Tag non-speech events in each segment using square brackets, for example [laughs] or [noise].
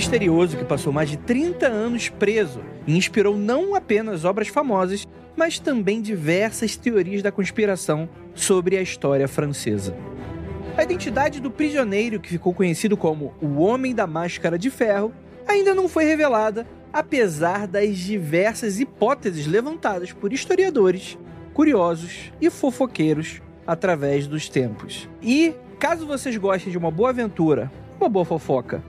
misterioso que passou mais de 30 anos preso e inspirou não apenas obras famosas, mas também diversas teorias da conspiração sobre a história francesa. A identidade do prisioneiro, que ficou conhecido como o Homem da Máscara de Ferro, ainda não foi revelada, apesar das diversas hipóteses levantadas por historiadores, curiosos e fofoqueiros através dos tempos. E, caso vocês gostem de uma boa aventura, uma boa fofoca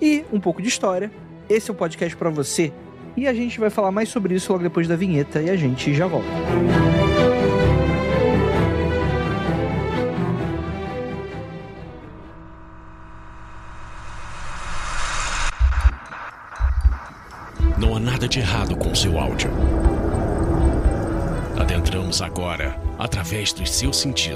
e um pouco de história, esse é o podcast para você. E a gente vai falar mais sobre isso logo depois da vinheta e a gente já volta. Não há nada de errado com seu áudio. Adentramos agora através dos seus sentidos.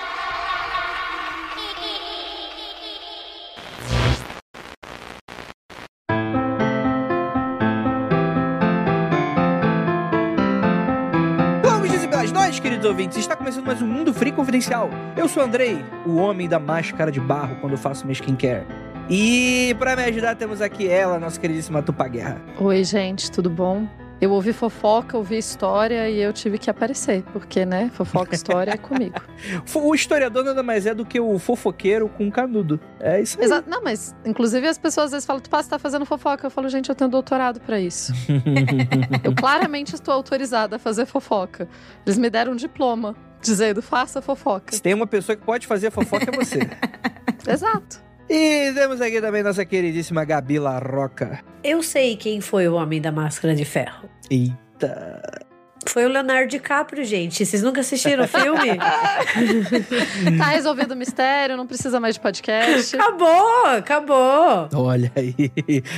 Mais um Mundo Free Confidencial. Eu sou o Andrei, o homem da máscara de barro quando eu faço minha skincare. E para me ajudar temos aqui ela, nossa queridíssima Tupá Guerra. Oi, gente, tudo bom? Eu ouvi fofoca, ouvi história e eu tive que aparecer, porque, né, fofoca história é comigo. [laughs] O historiador nada mais é do que o fofoqueiro com canudo. É isso aí. Exato. Não, mas, inclusive, as pessoas às vezes falam, tu passa, tá fazendo fofoca. Eu falo, gente, eu tenho doutorado pra isso. [laughs] eu claramente estou autorizada a fazer fofoca. Eles me deram um diploma dizendo, faça fofoca. Se tem uma pessoa que pode fazer fofoca é você. [laughs] Exato. E temos aqui também nossa queridíssima Gabi Larroca. Eu sei quem foi o Homem da Máscara de Ferro. Eita. Foi o Leonardo DiCaprio, gente. Vocês nunca assistiram o filme? [laughs] tá resolvido o mistério, não precisa mais de podcast. Acabou, acabou. Olha aí.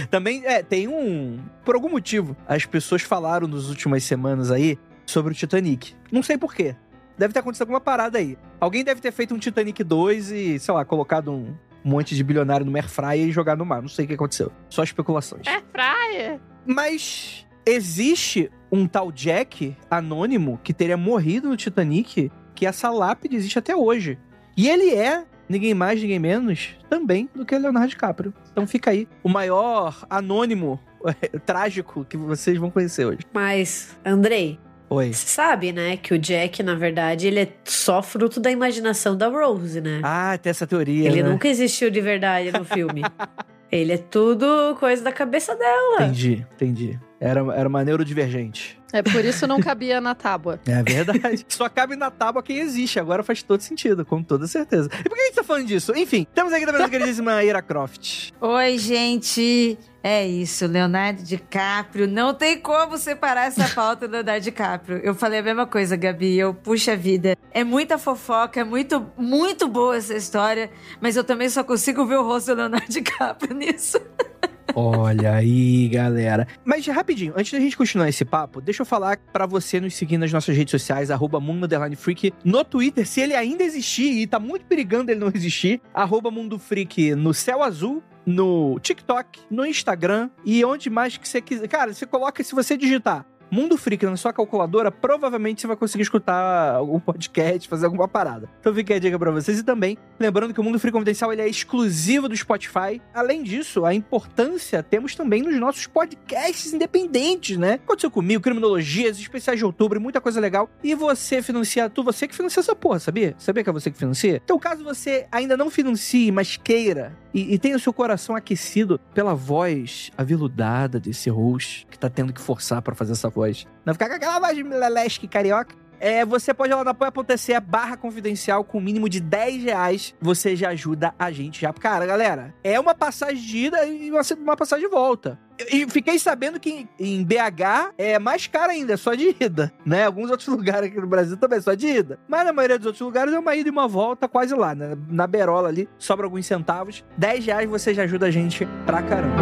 Também é, tem um. Por algum motivo, as pessoas falaram nas últimas semanas aí sobre o Titanic. Não sei porquê. Deve ter acontecido alguma parada aí. Alguém deve ter feito um Titanic 2 e, sei lá, colocado um, monte de bilionário no air fryer e jogar no mar. Não sei o que aconteceu. Só especulações. É fryer? Mas existe um tal Jack anônimo que teria morrido no Titanic, que essa lápide existe até hoje. E ele é ninguém mais, ninguém menos, também do que Leonardo DiCaprio. Então fica aí o maior anônimo [laughs] trágico que vocês vão conhecer hoje. Mas, Andrei, Oi. Você sabe, né, que o Jack, na verdade, ele é só fruto da imaginação da Rose, né? Ah, tem essa teoria. ele né? nunca existiu de verdade no filme. [laughs] ele é tudo coisa da cabeça dela. Entendi, entendi. Era, era uma neurodivergente. É por isso não cabia na tábua. É verdade. [laughs] Só cabe na tábua quem existe. Agora faz todo sentido, com toda certeza. E por que a gente tá falando disso? Enfim, temos aqui também a queridíssima [laughs] Ira Croft. Oi, gente. É isso, Leonardo DiCaprio. Não tem como separar essa pauta do Leonardo DiCaprio. Eu falei a mesma coisa, Gabi. Eu, puxa vida. É muita fofoca, é muito, muito boa essa história, mas eu também só consigo ver o rosto do Leonardo [laughs] DiCaprio nisso. Olha aí, galera. Mas rapidinho, antes da gente continuar esse papo, deixa eu falar pra você nos seguir nas nossas redes sociais, arroba Freak, no Twitter, se ele ainda existir, e tá muito perigando ele não existir, arroba Mundo Freak no céu azul, no TikTok, no Instagram e onde mais que você quiser. Cara, você coloca, se você digitar Mundo Freak na sua calculadora, provavelmente você vai conseguir escutar algum podcast, fazer alguma parada. Então fica a dica pra vocês. E também, lembrando que o Mundo Freak Confidencial ele é exclusivo do Spotify. Além disso, a importância temos também nos nossos podcasts independentes, né? Aconteceu comigo, Criminologias, especiais de outubro, muita coisa legal. E você financia, tu, você que financia essa porra, sabia? Sabia que é você que financia? Então, caso você ainda não financie, mas queira e, e tenha o seu coração aquecido pela voz aveludada desse host que tá tendo que forçar para fazer essa voz. Não ficar com aquela voz de lelesque carioca. É, você pode ir lá na apoia.se barra confidencial com o mínimo de 10 reais. Você já ajuda a gente já. Cara, galera, é uma passagem de ida e uma, uma passagem de volta. E fiquei sabendo que em BH é mais caro ainda, é só de ida, né? Alguns outros [laughs] lugares aqui no Brasil também é só de ida. Mas na maioria dos outros lugares é uma ida e uma volta quase lá, né? Na berola ali, sobra alguns centavos. 10 reais você já ajuda a gente pra caramba.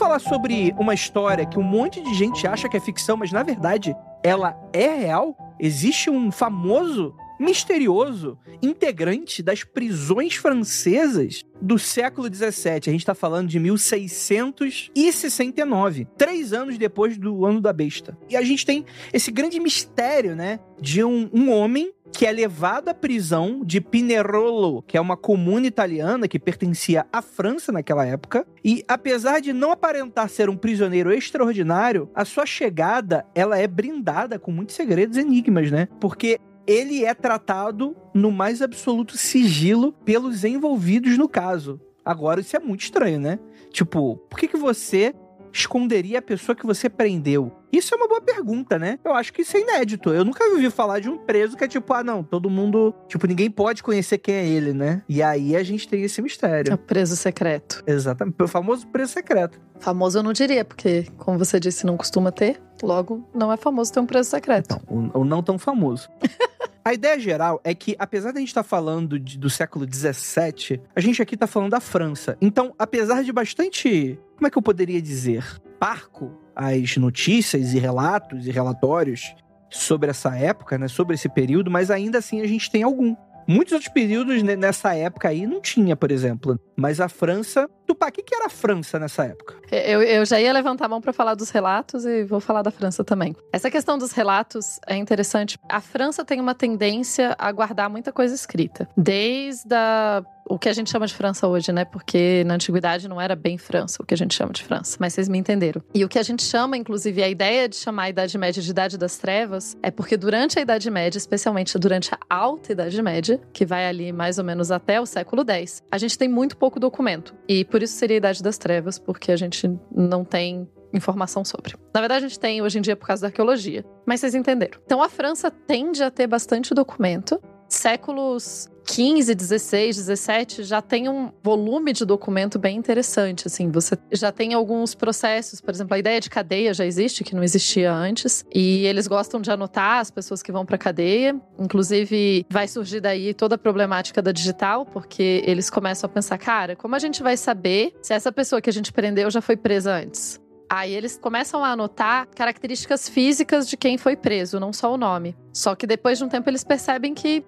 Falar sobre uma história que um monte de gente acha que é ficção, mas na verdade ela é real? Existe um famoso, misterioso integrante das prisões francesas do século XVII. A gente está falando de 1669, três anos depois do ano da besta. E a gente tem esse grande mistério, né, de um, um homem que é levado à prisão de Pinerolo, que é uma comuna italiana que pertencia à França naquela época. E apesar de não aparentar ser um prisioneiro extraordinário, a sua chegada ela é brindada com muitos segredos e enigmas, né? Porque ele é tratado no mais absoluto sigilo pelos envolvidos no caso. Agora, isso é muito estranho, né? Tipo, por que, que você esconderia a pessoa que você prendeu? Isso é uma boa pergunta, né? Eu acho que isso é inédito. Eu nunca ouvi falar de um preso que é tipo, ah, não, todo mundo. Tipo, ninguém pode conhecer quem é ele, né? E aí a gente tem esse É o mistério. preso secreto. Exatamente. O famoso preso secreto. Famoso eu não diria, porque, como você disse, não costuma ter. Logo, não é famoso ter um preso secreto. O, o não tão famoso. [laughs] A ideia geral é que, apesar de a gente estar falando de- do século XVII, a gente aqui está falando da França. Então, apesar de bastante. Como é que eu poderia dizer? Parco as notícias e relatos e relatórios sobre essa época, né? Sobre esse período, mas ainda assim a gente tem algum. Muitos outros períodos nessa época aí não tinha, por exemplo. Mas a França. Tupá, o que, que era a França nessa época? Eu, eu já ia levantar a mão para falar dos relatos e vou falar da França também. Essa questão dos relatos é interessante. A França tem uma tendência a guardar muita coisa escrita. Desde a, o que a gente chama de França hoje, né? Porque na antiguidade não era bem França, o que a gente chama de França. Mas vocês me entenderam. E o que a gente chama, inclusive, a ideia de chamar a Idade Média de Idade das Trevas é porque durante a Idade Média, especialmente durante a Alta Idade Média, que vai ali mais ou menos até o século X, a gente tem muito pouco documento. E por isso seria a Idade das Trevas, porque a gente não tem informação sobre. Na verdade, a gente tem hoje em dia por causa da arqueologia. Mas vocês entenderam. Então, a França tende a ter bastante documento. Séculos 15, 16, 17 já tem um volume de documento bem interessante, assim, você já tem alguns processos, por exemplo, a ideia de cadeia já existe, que não existia antes, e eles gostam de anotar as pessoas que vão para cadeia, inclusive vai surgir daí toda a problemática da digital, porque eles começam a pensar, cara, como a gente vai saber se essa pessoa que a gente prendeu já foi presa antes? Aí eles começam a anotar características físicas de quem foi preso, não só o nome. Só que depois de um tempo eles percebem que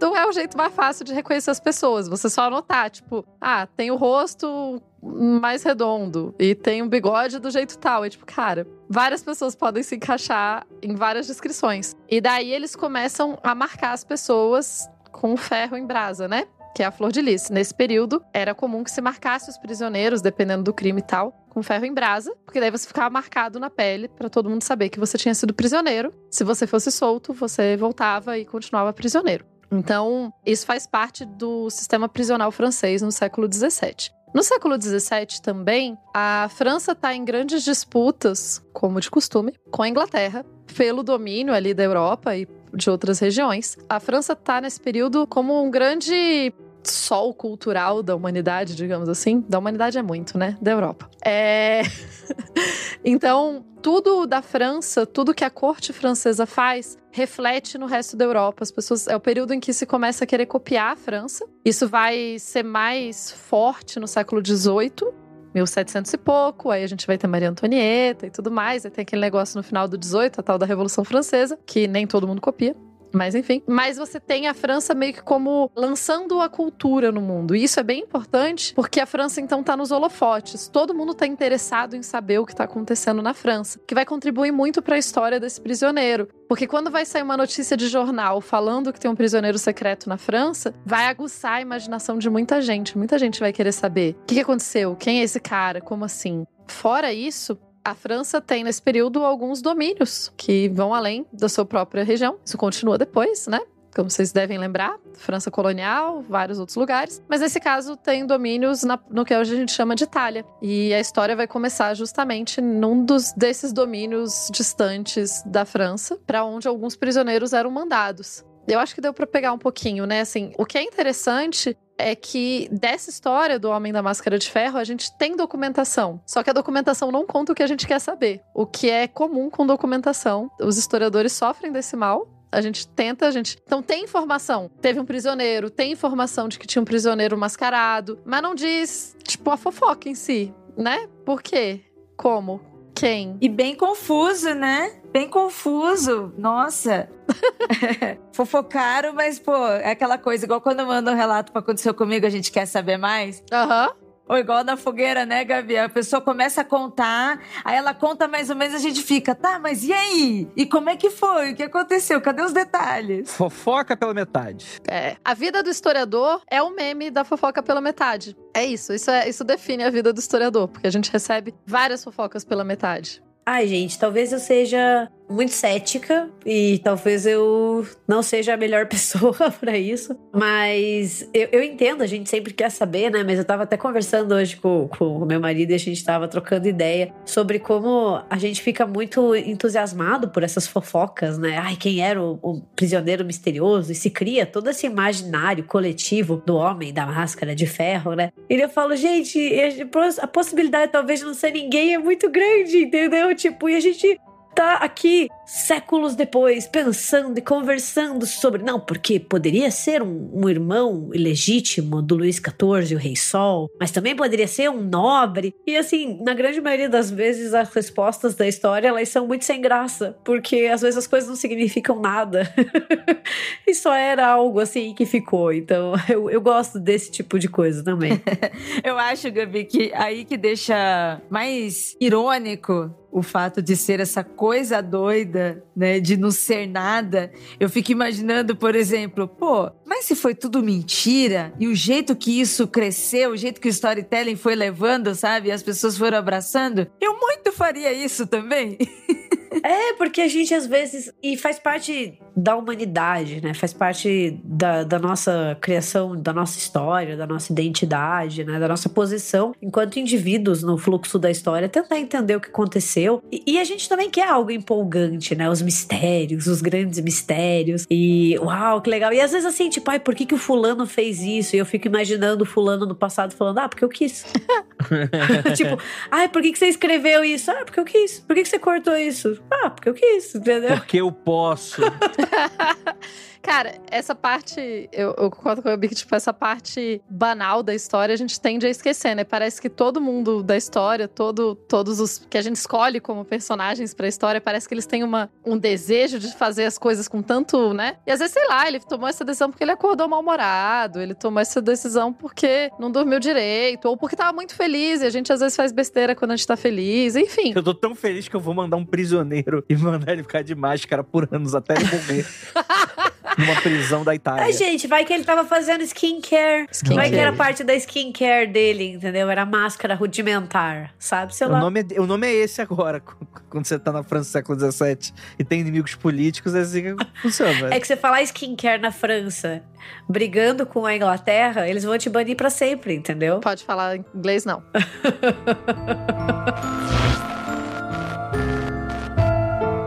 não é o jeito mais fácil de reconhecer as pessoas. Você só anotar, tipo, ah, tem o rosto mais redondo e tem um bigode do jeito tal. E tipo, cara, várias pessoas podem se encaixar em várias descrições. E daí eles começam a marcar as pessoas com ferro em brasa, né? Que é a flor de lis. Nesse período, era comum que se marcasse os prisioneiros, dependendo do crime e tal, com ferro em brasa, porque daí você ficava marcado na pele pra todo mundo saber que você tinha sido prisioneiro. Se você fosse solto, você voltava e continuava prisioneiro. Então, isso faz parte do sistema prisional francês no século XVII. No século XVII também, a França está em grandes disputas, como de costume, com a Inglaterra, pelo domínio ali da Europa e de outras regiões. A França está nesse período como um grande sol cultural da humanidade, digamos assim. Da humanidade é muito, né? Da Europa. É... [laughs] então, tudo da França, tudo que a corte francesa faz, reflete no resto da Europa. As pessoas é o período em que se começa a querer copiar a França. Isso vai ser mais forte no século XVIII. 1700 e pouco, aí a gente vai ter Maria Antonieta e tudo mais, aí tem aquele negócio no final do 18, a tal da Revolução Francesa, que nem todo mundo copia. Mas enfim. Mas você tem a França meio que como lançando a cultura no mundo. E isso é bem importante, porque a França então tá nos holofotes. Todo mundo tá interessado em saber o que tá acontecendo na França, que vai contribuir muito para a história desse prisioneiro. Porque quando vai sair uma notícia de jornal falando que tem um prisioneiro secreto na França, vai aguçar a imaginação de muita gente. Muita gente vai querer saber o que que aconteceu, quem é esse cara, como assim. Fora isso, A França tem nesse período alguns domínios que vão além da sua própria região. Isso continua depois, né? Como vocês devem lembrar, França colonial, vários outros lugares. Mas nesse caso tem domínios na, no que hoje a gente chama de Itália. E a história vai começar justamente num dos desses domínios distantes da França, para onde alguns prisioneiros eram mandados. Eu acho que deu para pegar um pouquinho, né? Assim, o que é interessante é que dessa história do Homem da Máscara de Ferro, a gente tem documentação. Só que a documentação não conta o que a gente quer saber. O que é comum com documentação. Os historiadores sofrem desse mal. A gente tenta, a gente. Então tem informação. Teve um prisioneiro, tem informação de que tinha um prisioneiro mascarado, mas não diz, tipo, a fofoca em si, né? Por quê? Como? Quem? E bem confuso, né? Bem confuso. Nossa. [laughs] Fofocaram, mas, pô, é aquela coisa, igual quando manda um relato pra acontecer comigo, a gente quer saber mais. Aham. Ou igual na fogueira, né, Gabi? A pessoa começa a contar, aí ela conta mais ou menos, a gente fica, tá, mas e aí? E como é que foi? O que aconteceu? Cadê os detalhes? Fofoca pela metade. É. A vida do historiador é o meme da fofoca pela metade. É isso. Isso, é, isso define a vida do historiador, porque a gente recebe várias fofocas pela metade. Ai, gente, talvez eu seja muito cética e talvez eu não seja a melhor [laughs] pessoa para isso, mas eu, eu, entendo, a gente sempre quer saber, né? Mas eu tava até conversando hoje com, com o meu marido e a gente tava trocando ideia sobre como a gente fica muito entusiasmado por essas fofocas, né? Ai, quem era o, o prisioneiro misterioso? E se cria todo esse imaginário coletivo do homem da máscara de ferro, né? E eu falo, gente, a possibilidade talvez não ser ninguém é muito grande, entendeu? Tipo, e a gente tá aqui séculos depois pensando e conversando sobre. Não, porque poderia ser um, um, irmão ilegítimo do Luís XIV, o Rei Sol, mas também poderia ser um nobre. E assim, na grande maioria das vezes, as respostas da história elas são muito sem graça, porque às vezes as coisas não significam nada. [laughs] e só era algo assim que ficou. Então [laughs] eu, eu gosto desse tipo de coisa também. [laughs] eu acho, Gabi, que aí que deixa mais irônico o fato de ser essa coisa doida, né, de não ser nada, eu fico imaginando, por exemplo, pô, mas se foi tudo mentira e o jeito que isso cresceu, o jeito que o storytelling foi levando, sabe, as pessoas foram abraçando, eu muito faria isso também. [laughs] [laughs] É, porque a gente às vezes. E faz parte da humanidade, né? Faz parte da, da nossa criação, da nossa história, da nossa identidade, né? Da nossa posição enquanto indivíduos no fluxo da história, tentar entender o que aconteceu. E, e a gente também quer algo empolgante, né? Os mistérios, os grandes mistérios. E uau, que legal. E às vezes assim, tipo, ai, por que, que o fulano fez isso? E eu fico imaginando o fulano no passado falando, ah, porque eu quis. [laughs] [laughs] tipo, ai, por que, que você escreveu isso? Ah, porque eu quis. Por que, que você cortou isso? Ah, porque eu quis, entendeu? Porque eu posso. [laughs] Cara, essa parte, eu, eu concordo com o Big, tipo, essa parte banal da história a gente tende a esquecer, né? Parece que todo mundo da história, todo, todos os que a gente escolhe como personagens pra história, parece que eles têm uma, um desejo de fazer as coisas com tanto, né? E às vezes, sei lá, ele tomou essa decisão porque ele acordou mal-humorado, ele tomou essa decisão porque não dormiu direito, ou porque tava muito feliz, e a gente às vezes faz besteira quando a gente tá feliz, enfim. Eu tô tão feliz que eu vou mandar um prisioneiro e mandar ele ficar de máscara por anos até ele morrer. [laughs] [laughs] numa prisão da Itália. Ai, gente, vai que ele tava fazendo skincare. Skincare. Vai que era parte da skincare dele, entendeu? Era máscara rudimentar, sabe? Sei o, lá. nome é, o nome é esse agora, [laughs] quando você tá na França do século XVII e tem inimigos políticos, é assim que funciona. É que você falar skincare na França, brigando com a Inglaterra, eles vão te banir pra sempre, entendeu? Pode falar inglês, não. [laughs]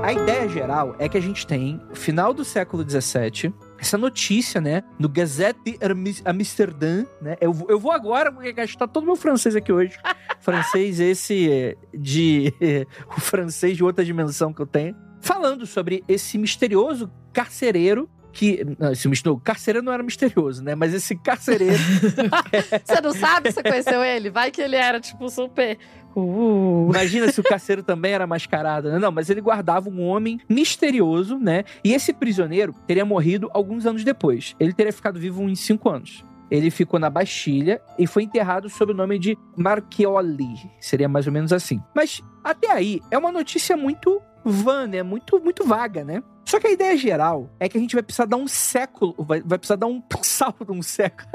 A ideia geral é que a gente tem, final do século XVII, essa notícia, né, no Gazette Amsterdã, né? Eu, eu vou agora gastar todo o meu francês aqui hoje. [laughs] francês esse de [laughs] o francês de outra dimensão que eu tenho, falando sobre esse misterioso carcereiro que. Não, esse misterioso, carcereiro não era misterioso, né? Mas esse carcereiro. [laughs] você não sabe se você conheceu ele? Vai que ele era, tipo, super. Uh. Imagina se o carcereiro também era mascarado, né? Não, mas ele guardava um homem misterioso, né? E esse prisioneiro teria morrido alguns anos depois. Ele teria ficado vivo uns cinco anos. Ele ficou na Bastilha e foi enterrado sob o nome de Marchioli. Seria mais ou menos assim. Mas até aí é uma notícia muito vã, né? Muito, muito vaga, né? Só que a ideia geral é que a gente vai precisar dar um século, vai, vai precisar dar um [laughs] salto um século.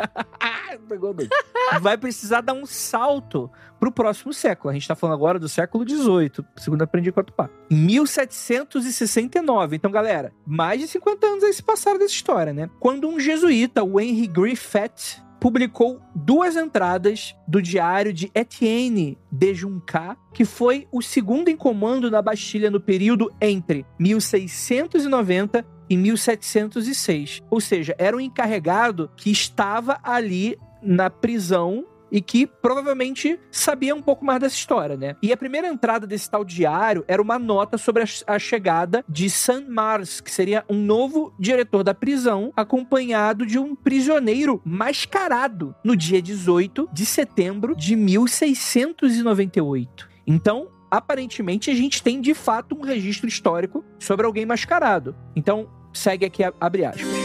[laughs] Vai precisar dar um salto pro próximo século. A gente tá falando agora do século XVIII, segundo aprendi com pá. Em 1769. Então, galera, mais de 50 anos aí se passaram dessa história, né? Quando um jesuíta, o Henry Griffith, publicou duas entradas do diário de Etienne de Juncat, que foi o segundo em comando na Bastilha no período entre 1690 e 1706. Ou seja, era um encarregado que estava ali na prisão e que provavelmente sabia um pouco mais dessa história, né? E a primeira entrada desse tal diário era uma nota sobre a, a chegada de Saint Mars, que seria um novo diretor da prisão, acompanhado de um prisioneiro mascarado no dia 18 de setembro de 1698. Então, aparentemente a gente tem de fato um registro histórico sobre alguém mascarado. Então, segue aqui abre aspas.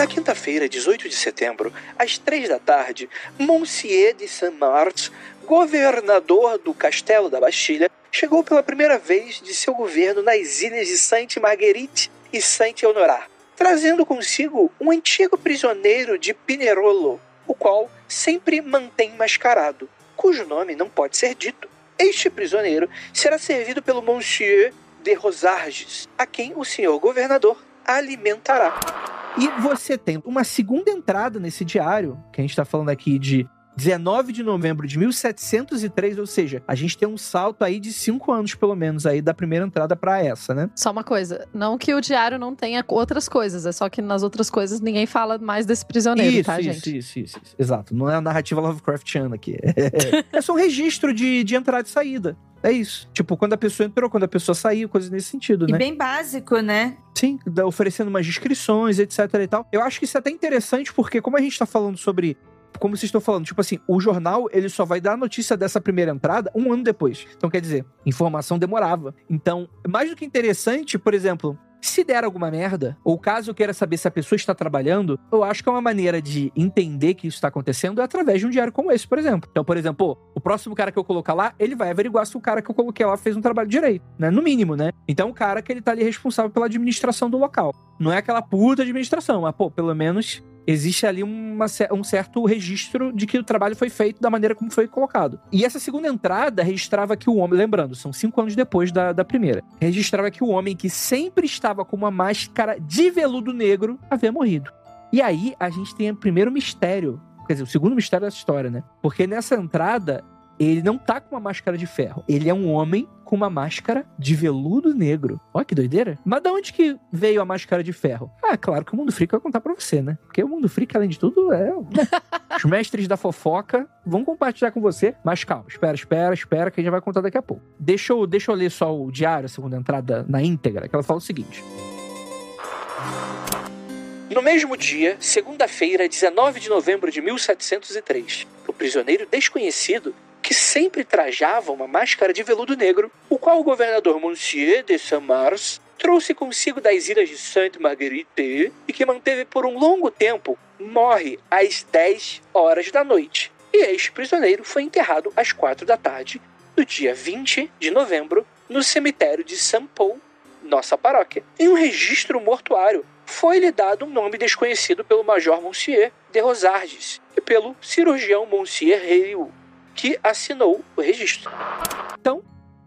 Na quinta-feira, 18 de setembro, às três da tarde, Monsieur de Saint-Mars, governador do Castelo da Bastilha, chegou pela primeira vez de seu governo nas ilhas de Sainte-Marguerite e Saint-Honorat, trazendo consigo um antigo prisioneiro de Pinerolo, o qual sempre mantém mascarado, cujo nome não pode ser dito. Este prisioneiro será servido pelo Monsieur de Rosarges, a quem o senhor governador alimentará. E você tem uma segunda entrada nesse diário, que a gente está falando aqui de 19 de novembro de 1703, ou seja, a gente tem um salto aí de cinco anos, pelo menos, aí da primeira entrada para essa, né? Só uma coisa, não que o diário não tenha outras coisas, é só que nas outras coisas ninguém fala mais desse prisioneiro, isso, tá, isso, gente? Isso, isso, isso, exato. Não é a narrativa Lovecraftiana aqui. [laughs] é só um registro de, de entrada e saída. É isso. Tipo, quando a pessoa entrou, quando a pessoa saiu, coisas nesse sentido, E né? bem básico, né? Sim, oferecendo umas descrições, etc e tal. Eu acho que isso é até interessante, porque como a gente tá falando sobre. Como vocês estão falando, tipo assim, o jornal ele só vai dar a notícia dessa primeira entrada um ano depois. Então, quer dizer, informação demorava. Então, mais do que interessante, por exemplo, se der alguma merda, ou caso eu queira saber se a pessoa está trabalhando, eu acho que é uma maneira de entender que isso está acontecendo é através de um diário como esse, por exemplo. Então, por exemplo, o próximo cara que eu colocar lá, ele vai averiguar se o cara que eu coloquei lá fez um trabalho direito, né? No mínimo, né? Então, o cara que ele tá ali responsável pela administração do local. Não é aquela puta administração, mas, pô, pelo menos existe ali uma um certo registro de que o trabalho foi feito da maneira como foi colocado. E essa segunda entrada registrava que o homem, lembrando, são cinco anos depois da, da primeira, registrava que o homem que sempre estava com uma máscara de veludo negro havia morrido. E aí a gente tem o primeiro mistério, quer dizer, o segundo mistério dessa história, né? Porque nessa entrada ele não tá com uma máscara de ferro. Ele é um homem com uma máscara de veludo negro. Olha que doideira. Mas de onde que veio a máscara de ferro? Ah, claro que o Mundo Freak vai contar pra você, né? Porque o Mundo Freak, além de tudo, é... [laughs] Os mestres da fofoca vão compartilhar com você. Mas calma, espera, espera, espera, que a gente vai contar daqui a pouco. Deixa eu, deixa eu ler só o diário, a segunda entrada na íntegra, que ela fala o seguinte. No mesmo dia, segunda-feira, 19 de novembro de 1703, o prisioneiro desconhecido, que sempre trajava uma máscara de veludo negro, o qual o governador Monsieur de Saint-Mars trouxe consigo das ilhas de Sainte-Marguerite e que manteve por um longo tempo, morre às 10 horas da noite. E este prisioneiro foi enterrado às 4 da tarde do dia 20 de novembro no cemitério de Saint-Paul, nossa paróquia. Em um registro mortuário, foi-lhe dado um nome desconhecido pelo Major Monsieur de Rosarges e pelo cirurgião Monsieur Riou, que assinou o registro.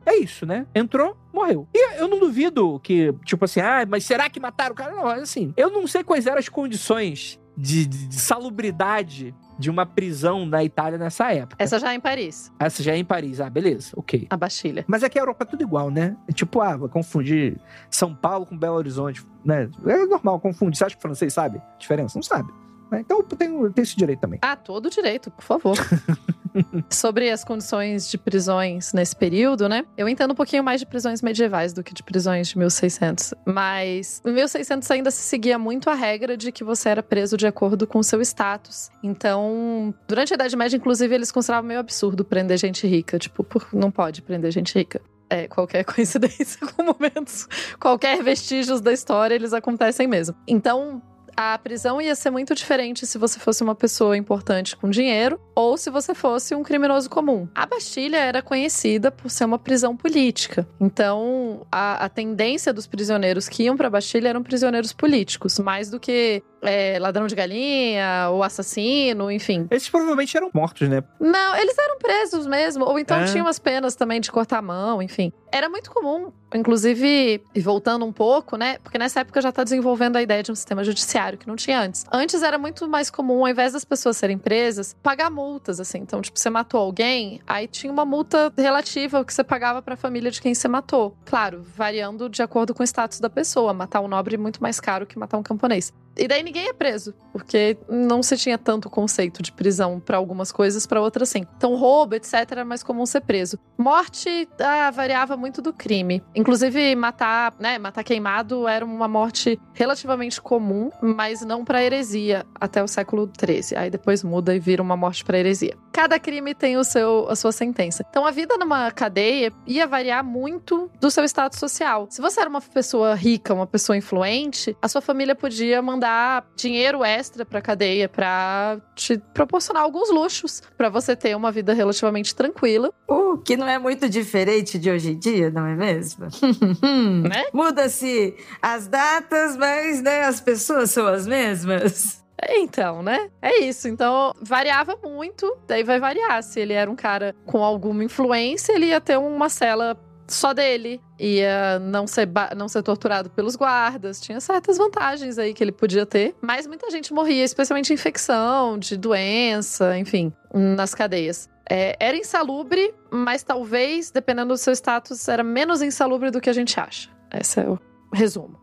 É isso, né? Entrou, morreu. E eu não duvido que, tipo assim, ah, mas será que mataram o cara? Não, assim, eu não sei quais eram as condições de, de- de salubridade de uma prisão na Itália nessa época. Essa já é em Paris, Essa já é em Paris. Ah, beleza, ok. a Bastilha. Mas aqui a Europa é tudo igual, né? É tipo, ah, vai confundir São Paulo com Belo Horizonte, né? É normal confundir. Você acha que o francês sabe a diferença? Não sabe. né? Então eu tenho esse direito também. Ah, todo direito, por favor. [laughs] [laughs] Sobre as condições de prisões nesse período, né? Eu entendo um pouquinho mais de prisões medievais do que de prisões de 1600. Mas em 1600 ainda se seguia muito a regra de que você era preso de acordo com o seu status. Então, durante a Idade Média, inclusive, eles consideravam meio absurdo prender gente rica. Tipo, não pode prender gente rica. É, qualquer [laughs] coincidência com momentos, qualquer vestígios da história, eles acontecem mesmo. Então, a prisão ia ser muito diferente se você fosse uma pessoa importante com dinheiro ou se você fosse um criminoso comum. A Bastilha era conhecida por ser uma prisão política. Então, a, a tendência dos prisioneiros que iam para a Bastilha eram prisioneiros políticos, mais do que é, ladrão de galinha, ou assassino, enfim. Esses provavelmente eram mortos, né? Não, eles eram presos mesmo. Ou então É. tinham as penas também de cortar a mão, enfim. Era muito comum. Inclusive, e voltando um pouco, né? Porque nessa época já tá desenvolvendo a ideia de um sistema judiciário que não tinha antes. Antes era muito mais comum, ao invés das pessoas serem presas, pagar multas, assim. Então, tipo, você matou alguém, aí tinha uma multa relativa ao que você pagava pra família de quem você matou. Claro, variando de acordo com o status da pessoa. Matar um nobre é muito mais caro que matar um camponês. E daí ninguém é preso, porque não se tinha tanto conceito de prisão pra algumas coisas, pra outras sim. Então, roubo, etc, era mais comum ser preso. Morte ah, variava muito do crime. Inclusive, matar, né, matar queimado era uma morte relativamente comum, mas não pra heresia até o século XIII. Aí depois muda e vira uma morte pra heresia. Cada crime tem o seu, a sua sentença. Então, a vida numa cadeia ia variar muito do seu status social. Se você era uma pessoa rica, uma pessoa influente, a sua família podia mandar dinheiro extra pra cadeia pra te proporcionar alguns luxos pra você ter uma vida relativamente tranquila. O que não é muito diferente de hoje em dia, não é mesmo? [laughs] Né? Muda-se as datas, mas né, as pessoas são as mesmas. Então, né? É isso. Então, variava muito. Daí vai variar. Se ele era um cara com alguma influência, ele ia ter uma cela só dele. Ia não ser, não ser torturado pelos guardas. Tinha certas vantagens aí que ele podia ter. Mas muita gente morria, especialmente de infecção, de doença, enfim, nas cadeias. É, era insalubre, mas talvez, dependendo do seu status, era menos insalubre do que a gente acha. Esse é o resumo.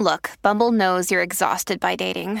Look, Bumble knows you're exhausted by dating.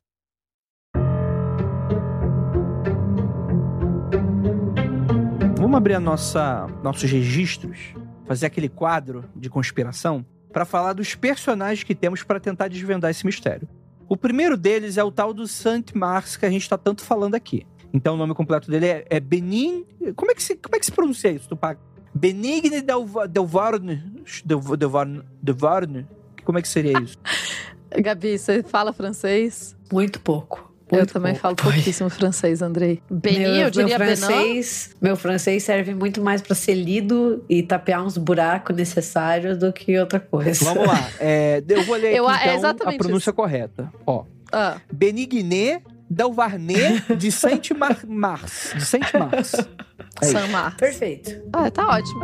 Vamos abrir a nossa, nossos registros, fazer aquele quadro de conspiração para falar dos personagens que temos para tentar desvendar esse mistério. O primeiro deles é o tal do Saint Mars que a gente está tanto falando aqui. Então o nome completo dele é, é Benin. Como é que se, como é que se pronuncia isso, Tupac? Benigne. Delv- Delvarne. Delvarne? Como é que seria isso? [laughs] Gabi, você fala francês? Muito pouco. Eu muito também pouco. falo pouquíssimo francês, Andrei. Beni, meu, eu diria meu Benin. francês, meu francês serve muito mais para ser lido e tapear uns buracos necessários do que outra coisa. Vamos lá. [laughs] É, eu vou ler aqui, Eu- é então, a pronúncia isso. correta. Ó. Ah, Benigné Delvarné de [laughs] Saint Mar Mars. De Saint Mars. É Marcos. Perfeito. Ah, tá ótimo.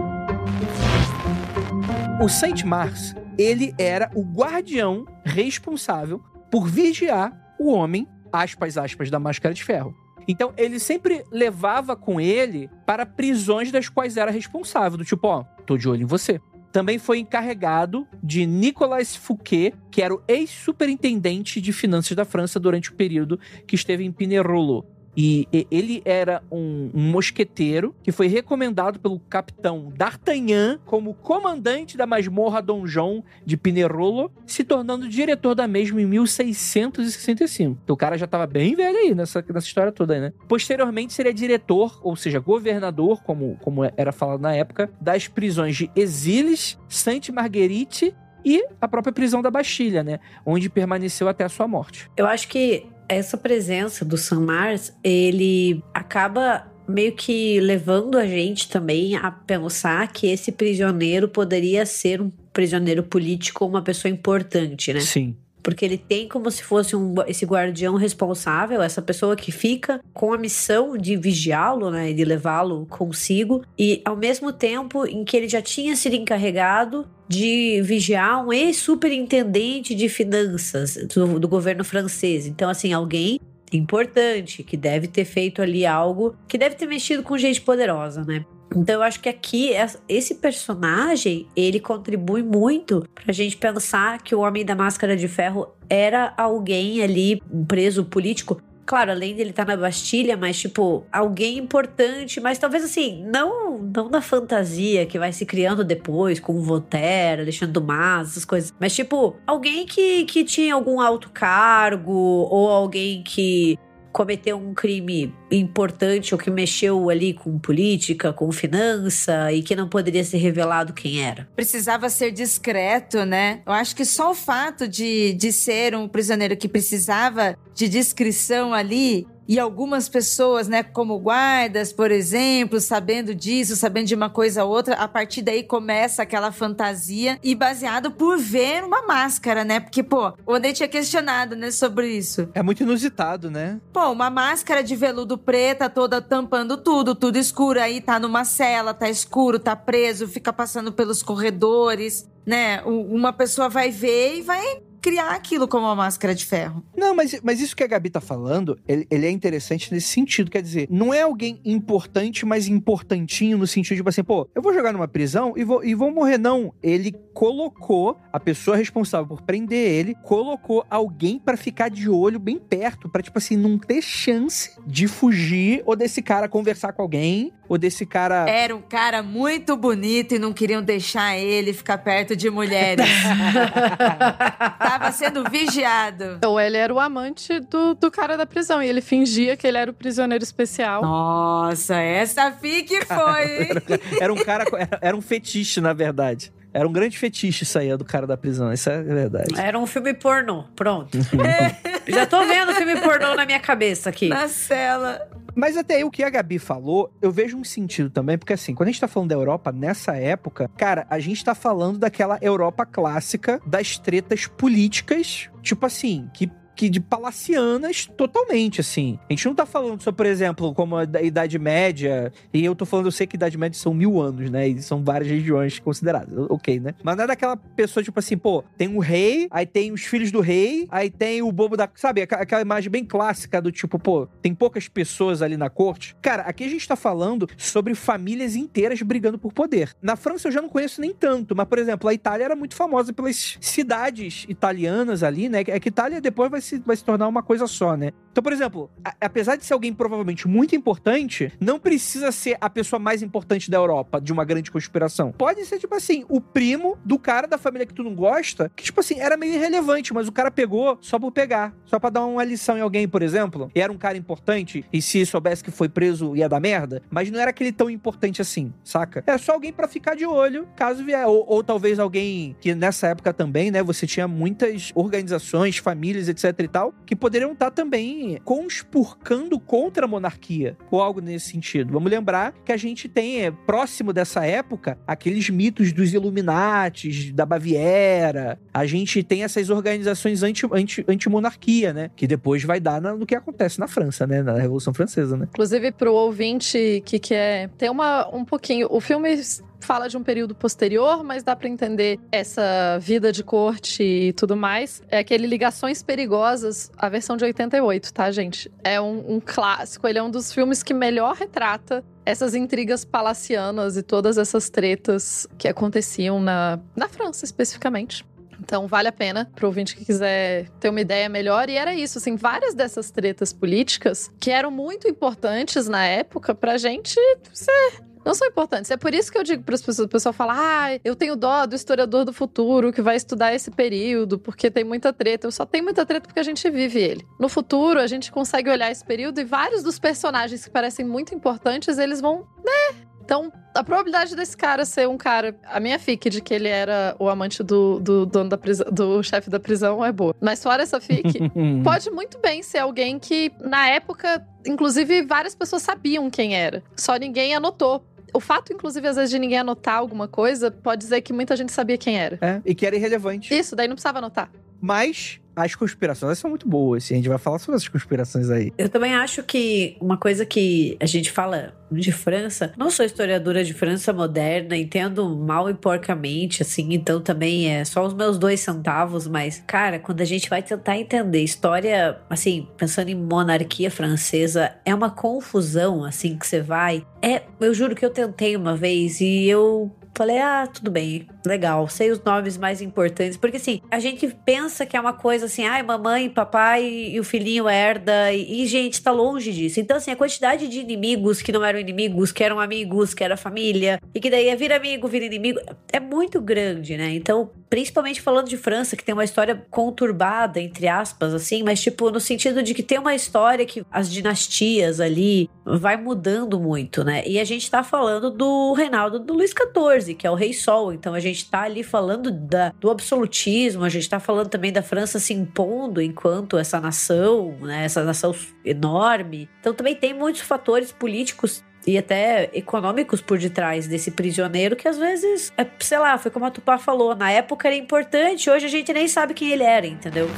O Saint Mars, ele era o guardião responsável por vigiar o homem, aspas, aspas, da máscara de ferro. Então, ele sempre levava com ele para prisões das quais era responsável, do tipo, ó, tô de olho em você. Também foi encarregado de Nicolas Fouquet, que era o ex-superintendente de finanças da França durante o período que esteve em Pinerolo. E ele era um, um mosqueteiro que foi recomendado pelo capitão D'Artagnan como comandante da masmorra Donjon de Pinerolo, se tornando diretor da mesma em 1665. Então o cara já estava bem velho aí nessa, nessa história toda aí, né? Posteriormente seria diretor, ou seja, governador, como, como era falado na época, das prisões de Exiles, Sainte-Marguerite e a própria prisão da Bastilha, né? Onde permaneceu até a sua morte. Eu acho que essa presença do Sam Mars, ele acaba meio que levando a gente também a pensar que esse prisioneiro poderia ser um prisioneiro político ou uma pessoa importante, né? Sim. Porque ele tem como se fosse um, esse guardião responsável, essa pessoa que fica com a missão de vigiá-lo, né? De levá-lo consigo. E ao mesmo tempo em que ele já tinha sido encarregado de vigiar um ex-superintendente de finanças do, do governo francês. Então, assim, alguém importante que deve ter feito ali algo que deve ter mexido com gente poderosa, né? Então eu acho que aqui es- esse personagem ele contribui muito pra gente pensar que o Homem da Máscara de Ferro era alguém ali, um preso político, claro, além dele estar na Bastilha, mas tipo, alguém importante, mas talvez assim, não, não na fantasia que vai se criando depois com o Voltaire, Alexandre Dumas, essas coisas, mas tipo, alguém que, que tinha algum alto cargo ou alguém que cometeu um crime importante ou que mexeu ali com política, com finança e que não poderia ser revelado quem era. Precisava ser discreto, né? Eu acho que só o fato de, de ser um prisioneiro que precisava de discrição ali e algumas pessoas, né, como guardas, por exemplo, sabendo disso, sabendo de uma coisa ou outra, a partir daí começa aquela fantasia e baseado por ver uma máscara, né? Porque, pô, o Andrei tinha questionado, né, sobre isso. É muito inusitado, né? Pô, uma máscara de veludo preta toda tampando tudo, tudo escuro. Aí tá numa cela, tá escuro, tá preso, fica passando pelos corredores, né? Uma pessoa vai ver e vai criar aquilo como uma máscara de ferro. Não, mas, mas isso que a Gabi tá falando, ele, ele, é interessante nesse sentido. Quer dizer, não é alguém importante, mas importantinho no sentido de, tipo assim, pô, eu vou jogar numa prisão e vou, e vou morrer. Não, ele colocou a pessoa responsável por prender ele, colocou alguém para ficar de olho bem perto, para tipo assim, não ter chance de fugir ou desse cara conversar com alguém, ou desse cara. Era um cara muito bonito e não queriam deixar ele ficar perto de mulheres. [laughs] Tava sendo vigiado. Ou ele era o amante do, do cara da prisão e ele fingia que ele era o prisioneiro especial. Nossa, essa fique foi. Era, [laughs] era um cara, era, era um fetiche, na verdade. Era um grande fetiche isso aí do cara da prisão, isso é verdade. Era um filme pornô, pronto. [laughs] Já tô vendo o filme pornô na minha cabeça aqui. Na cela. Mas até aí, o que a Gabi falou, eu vejo um sentido também, porque assim, quando a gente tá falando da Europa nessa época, cara, a gente tá falando daquela Europa clássica das tretas políticas, tipo assim, que que de palacianas totalmente, assim. A gente não tá falando só, por exemplo, como a Idade Média, e eu tô falando, eu sei que a Idade Média são mil anos, né? E são várias regiões consideradas, ok, né? Mas não é daquela pessoa, tipo assim, pô, tem o rei, aí tem os filhos do rei, aí tem o bobo da. Sabe, aquela imagem bem clássica do tipo, pô, tem poucas pessoas ali na corte. Cara, aqui a gente tá falando sobre famílias inteiras brigando por poder. Na França eu já não conheço nem tanto, mas, por exemplo, a Itália era muito famosa pelas cidades italianas ali, né? É que Itália depois vai se, vai se tornar uma coisa só, né? Então, por exemplo, a, apesar de ser alguém provavelmente muito importante, não precisa ser a pessoa mais importante da Europa de uma grande conspiração. Pode ser, tipo assim, o primo do cara da família que tu não gosta, que, tipo assim, era meio irrelevante, mas o cara pegou só por pegar, só pra dar uma lição em alguém, por exemplo, e era um cara importante, e se soubesse que foi preso ia dar merda, mas não era aquele tão importante assim, saca? Era só alguém para ficar de olho, caso vier. Ou, ou talvez alguém que nessa época também, né, você tinha muitas organizações, famílias, etc e tal, que poderiam estar também conspurcando contra a monarquia, ou algo nesse sentido. Vamos lembrar que a gente tem, é, próximo dessa época, aqueles mitos dos Illuminates, da Baviera. A gente tem essas organizações anti-monarquia, anti, anti né? Que depois vai dar no que acontece na França, né? Na Revolução Francesa, né? Inclusive, pro ouvinte que quer ter uma, um pouquinho. O filme fala de um período posterior, mas dá para entender essa vida de corte e tudo mais. É aquele Ligações Perigosas, a versão de 88, tá, gente? É um, um clássico, ele é um dos filmes que melhor retrata essas intrigas palacianas e todas essas tretas que aconteciam na, na França, especificamente. Então vale a pena pro ouvinte que quiser ter uma ideia melhor. E era isso, assim, várias dessas tretas políticas que eram muito importantes na época pra gente ser não são importantes. É por isso que eu digo para as pessoas, o pessoal fala: "Ah, eu tenho dó do historiador do futuro que vai estudar esse período, porque tem muita treta". Eu só tenho muita treta porque a gente vive ele. No futuro, a gente consegue olhar esse período e vários dos personagens que parecem muito importantes, eles vão, né, então, a probabilidade desse cara ser um cara. A minha fic de que ele era o amante do, do dono da prisão, do chefe da prisão é boa. Mas fora essa fic, [laughs] pode muito bem ser alguém que, na época, inclusive, várias pessoas sabiam quem era. Só ninguém anotou. O fato, inclusive, às vezes, de ninguém anotar alguma coisa, pode dizer que muita gente sabia quem era. É, e que era irrelevante. Isso, daí não precisava anotar. Mas as conspirações são muito boas, assim, a gente vai falar sobre essas conspirações aí. Eu também acho que uma coisa que a gente fala de França, não sou historiadora de França moderna, entendo mal e porcamente, assim, então também é só os meus dois centavos, mas, cara, quando a gente vai tentar entender história, assim, pensando em monarquia francesa, é uma confusão, assim, que você vai. É, eu juro que eu tentei uma vez e eu Falei, ah, tudo bem, legal, sei os nomes mais importantes. Porque assim, a gente pensa que é uma coisa assim, ai, mamãe, papai e o filhinho herda. E, e, gente, tá longe disso. Então, assim, a quantidade de inimigos que não eram inimigos, que eram amigos, que era família, e que daí é vira amigo, vira inimigo, é muito grande, né? Então, principalmente falando de França, que tem uma história conturbada, entre aspas, assim, mas tipo, no sentido de que tem uma história que as dinastias ali vai mudando muito, né? E a gente tá falando do reinado do Luís XIV, que é o Rei Sol. Então a gente tá ali falando da, do absolutismo, a gente tá falando também da França se impondo enquanto essa nação, né? Essa nação enorme. Então também tem muitos fatores políticos e até econômicos por detrás desse prisioneiro que às vezes, é, sei lá, foi como a Tupá falou, na época era importante, hoje a gente nem sabe quem ele era, entendeu?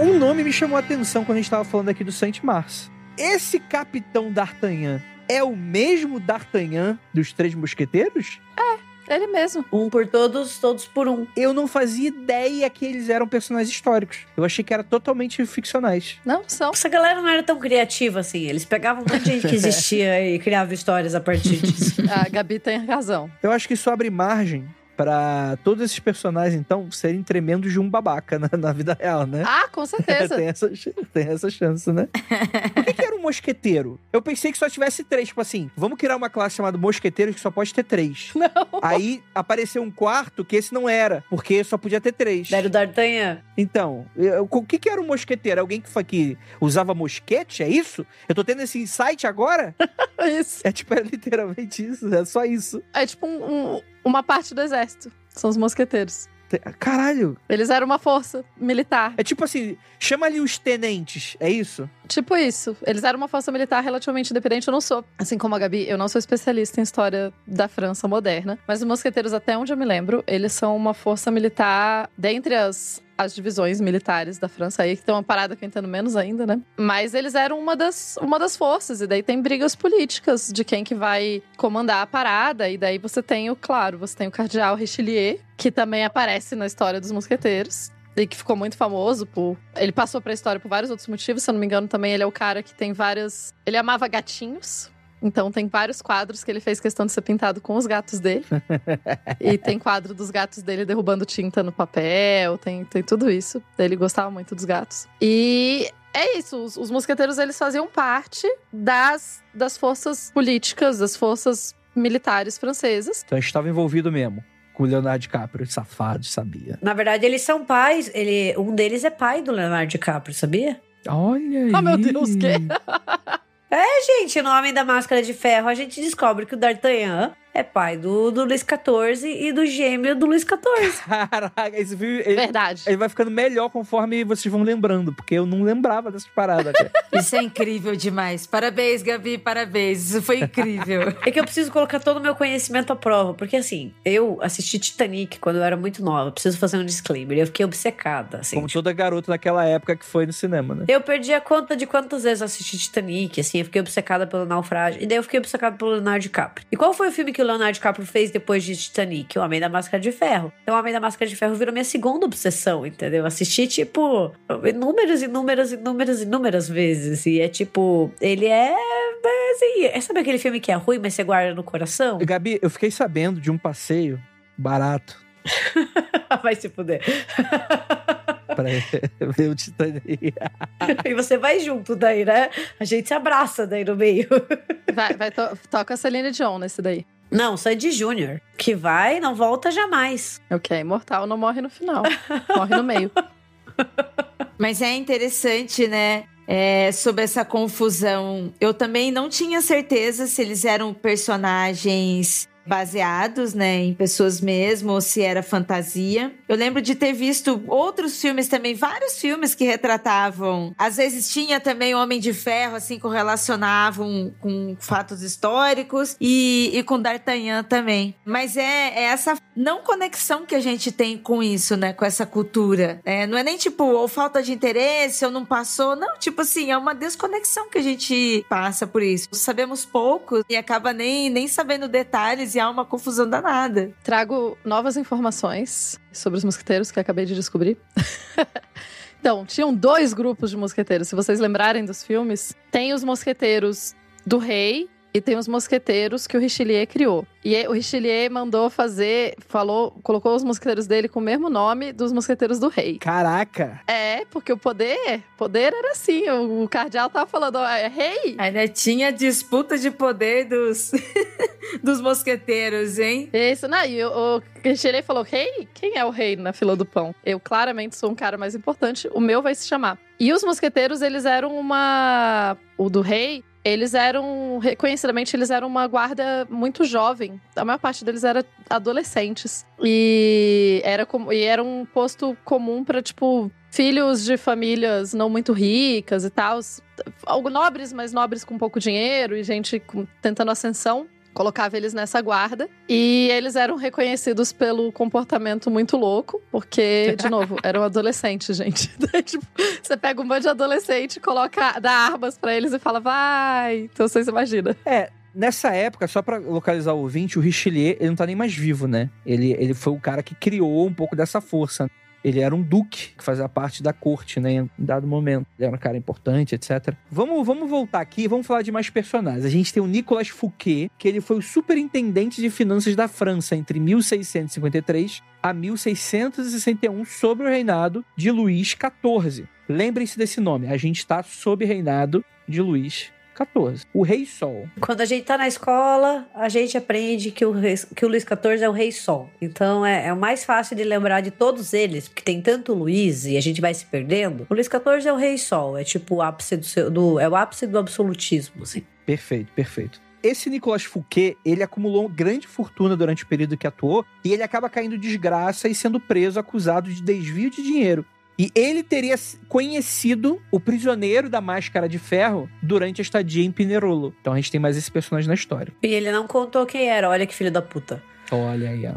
Um nome me chamou a atenção quando a gente tava falando aqui do Saint Mars. Esse capitão D'Artagnan é o mesmo D'Artagnan dos Três Mosqueteiros? É. Ele mesmo. Um por todos, todos por um. Eu não fazia ideia que eles eram personagens históricos. Eu achei que era totalmente ficcionais. Não, são. Essa galera não era tão criativa assim. Eles pegavam um monte de gente que [laughs] existia e criavam histórias a partir disso. a [laughs] Gabi tem razão. Eu acho que isso abre margem para todos esses personagens, então, serem tremendos de um babaca na, na vida real, né? Ah, com certeza. [laughs] tem, essa, tem essa chance, né? Por que, que, era um mosqueteiro? Eu pensei que só tivesse três. Tipo assim, vamos criar uma classe chamada mosqueteiro que só pode ter três. [laughs] Não. Aí apareceu um quarto que esse não era, porque só podia ter três. Era o D'Artagnan. Então, eu, o que, que era um mosqueteiro? Alguém que, que usava mosquete? É isso? Eu tô tendo esse insight agora? [laughs] isso. É tipo, é literalmente isso. É só isso. É tipo um, um uma parte do exército. São os mosqueteiros. Caralho! Eles eram uma força militar. É tipo assim, chama ali os tenentes, é isso? Tipo isso. Eles eram uma força militar relativamente independente. Eu não sou, assim como a Gabi, eu não sou especialista em história da França moderna. Mas os mosqueteiros, até onde eu me lembro, eles são uma força militar dentre as as divisões militares da França aí, que tem uma parada que eu entendo menos ainda, né? Mas eles eram uma das, uma das forças, e daí tem brigas políticas de quem que vai comandar a parada, e daí você tem o, claro, você tem o cardeal Richelieu, que também aparece na história dos mosqueteiros e que ficou muito famoso por. Ele passou pra história por vários outros motivos, se eu não me engano, também ele é o cara que tem várias. Ele amava gatinhos. Então tem vários quadros que ele fez questão de ser pintado com os gatos dele. e [laughs] tem quadro dos gatos dele derrubando tinta no papel, tem, tem tudo isso. Ele gostava muito dos gatos. E é isso, os, os mosqueteiros eles faziam parte das, das forças políticas, das forças militares francesas. Então a gente estava envolvido mesmo com o Leonardo DiCaprio, safado, sabia? Na verdade, eles são pais. Ele, um deles é pai do Leonardo DiCaprio, sabia? Olha aí. Oh, meu Deus, que? [laughs] É, gente, no Homem da Máscara de Ferro, a gente descobre que o D'Artagnan é pai do, do Luiz XIV e do gêmeo do Luiz XIV. [laughs] Caraca, esse filme. Ele, Verdade. Ele vai ficando melhor conforme vocês vão lembrando, porque eu não lembrava dessas paradas. [laughs] Isso é incrível demais. Parabéns, Gabi, parabéns. Isso foi incrível. [laughs] é que eu preciso colocar todo o meu conhecimento à prova, porque assim, eu assisti Titanic quando eu era muito nova. Preciso fazer um disclaimer. Eu fiquei obcecada. Assim, Como tipo... toda garota naquela época que foi no cinema, né? Eu perdi a conta de quantas vezes eu assisti Titanic, assim, eu fiquei obcecada pelo naufrágio. E daí eu fiquei obcecada pelo Leonardo DiCaprio. E qual foi o filme que o Leonardo DiCaprio fez depois de Titanic? O Homem da Máscara de Ferro. Então, o Homem da Máscara de Ferro virou minha segunda obsessão, entendeu? Assisti, tipo, inúmeras, inúmeras, inúmeras, inúmeras vezes. E é tipo, ele é. Assim, é, sabe aquele filme que é ruim, mas você guarda no coração? Gabi, eu fiquei sabendo de um passeio barato. [laughs] Vai se fuder. [laughs] pra [laughs] ver o Titanic. e você vai junto daí, né? A gente se abraça daí no meio. Vai, vai to toca a Celine Dion nesse daí. Não, Sandy Júnior. Que vai não volta jamais. Ok, imortal não morre no final. morre no meio. [laughs] Mas é interessante, né? É, sobre essa confusão. Eu também não tinha certeza se eles eram personagens baseados, né, em pessoas mesmo, ou se era fantasia. Eu lembro de ter visto outros filmes também, vários filmes que retratavam. Às vezes tinha também Homem de Ferro, assim, correlacionavam com fatos históricos e, e com D'Artagnan também. Mas é, é, essa não conexão que a gente tem com isso, né, com essa cultura. É, não é nem tipo, ou falta de interesse, ou não passou. Não, tipo assim, é uma desconexão que a gente passa por isso. Sabemos pouco e acaba nem, nem sabendo detalhes há uma confusão danada. Trago novas informações sobre os mosqueteiros que acabei de descobrir. [laughs] então, tinham dois grupos de mosqueteiros. Se vocês lembrarem dos filmes, tem os mosqueteiros do rei, e tem os mosqueteiros que o Richelieu criou. E o Richelieu mandou fazer, falou, colocou os mosqueteiros dele com o mesmo nome dos mosqueteiros do rei. Caraca! É, porque o poder, poder era assim, o, o cardeal tava falando, ó, é rei. Ainda tinha disputa de poder dos, [laughs] dos mosqueteiros, hein? Isso, não, e o, o Richelieu falou, rei? Quem é o rei na fila do pão? Eu claramente sou um cara mais importante, o meu vai se chamar. E os mosqueteiros, eles eram uma... O do rei eles eram, reconhecidamente, eles eram uma guarda muito jovem. A maior parte deles era adolescentes. E era, como, e era um posto comum para tipo, filhos de famílias não muito ricas e tal. Algo nobres, mas nobres com pouco dinheiro e gente com, tentando ascensão colocava eles nessa guarda. E eles eram reconhecidos pelo comportamento muito louco, porque, de novo, eram adolescentes, gente. [laughs] tipo, você pega um monte de adolescente, coloca, dá armas para eles e fala, vai. Então vocês imaginam. É, Nessa época, só para localizar o ouvinte, o Richelieu, ele não tá nem mais vivo, né? Ele, ele foi o cara que criou um pouco dessa força. Ele era um duque que fazia parte da corte, né? Em dado momento. Ele era um cara importante, etc. Vamos, vamos voltar aqui vamos falar de mais personagens. A gente tem o Nicolas Fouquet, que ele foi o superintendente de finanças da França entre 1653 a 1661, sobre o reinado de Luís XIV. Lembrem-se desse nome. A gente está sob reinado de Luís 14. O Rei Sol. Quando a gente tá na escola, a gente aprende que o, rei, que o Luís XIV é o Rei Sol. Então é, é, o mais fácil de lembrar de todos eles, porque tem tanto Luís e a gente vai se perdendo. O Luís XIV é o Rei Sol, é tipo o ápice do, seu, do é o ápice do absolutismo, assim. Perfeito, perfeito. Esse Nicolas Fouquet, ele acumulou grande fortuna durante o período que atuou e ele acaba caindo desgraça e sendo preso acusado de desvio de dinheiro. E ele teria conhecido o prisioneiro da máscara de ferro durante a estadia em Pinerolo. Então a gente tem mais esse personagem na história. E ele não contou quem era, olha que filho da puta. Olha aí, ó.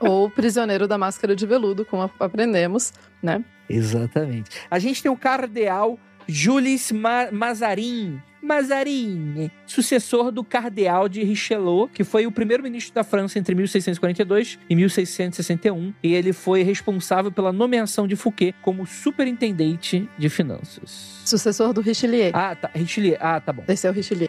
[laughs] Ou prisioneiro da máscara de veludo, como aprendemos, né? Exatamente. A gente tem o cardeal Jules Ma Mazarin, Mazarin, sucessor do cardeal de Richelieu, que foi o primeiro-ministro da França entre 1642 e 1661, e ele foi responsável pela nomeação de Fouquet como superintendente de finanças. Sucessor do Richelieu. Ah, tá. Richelieu. Ah, tá bom. Esse é o Richelieu.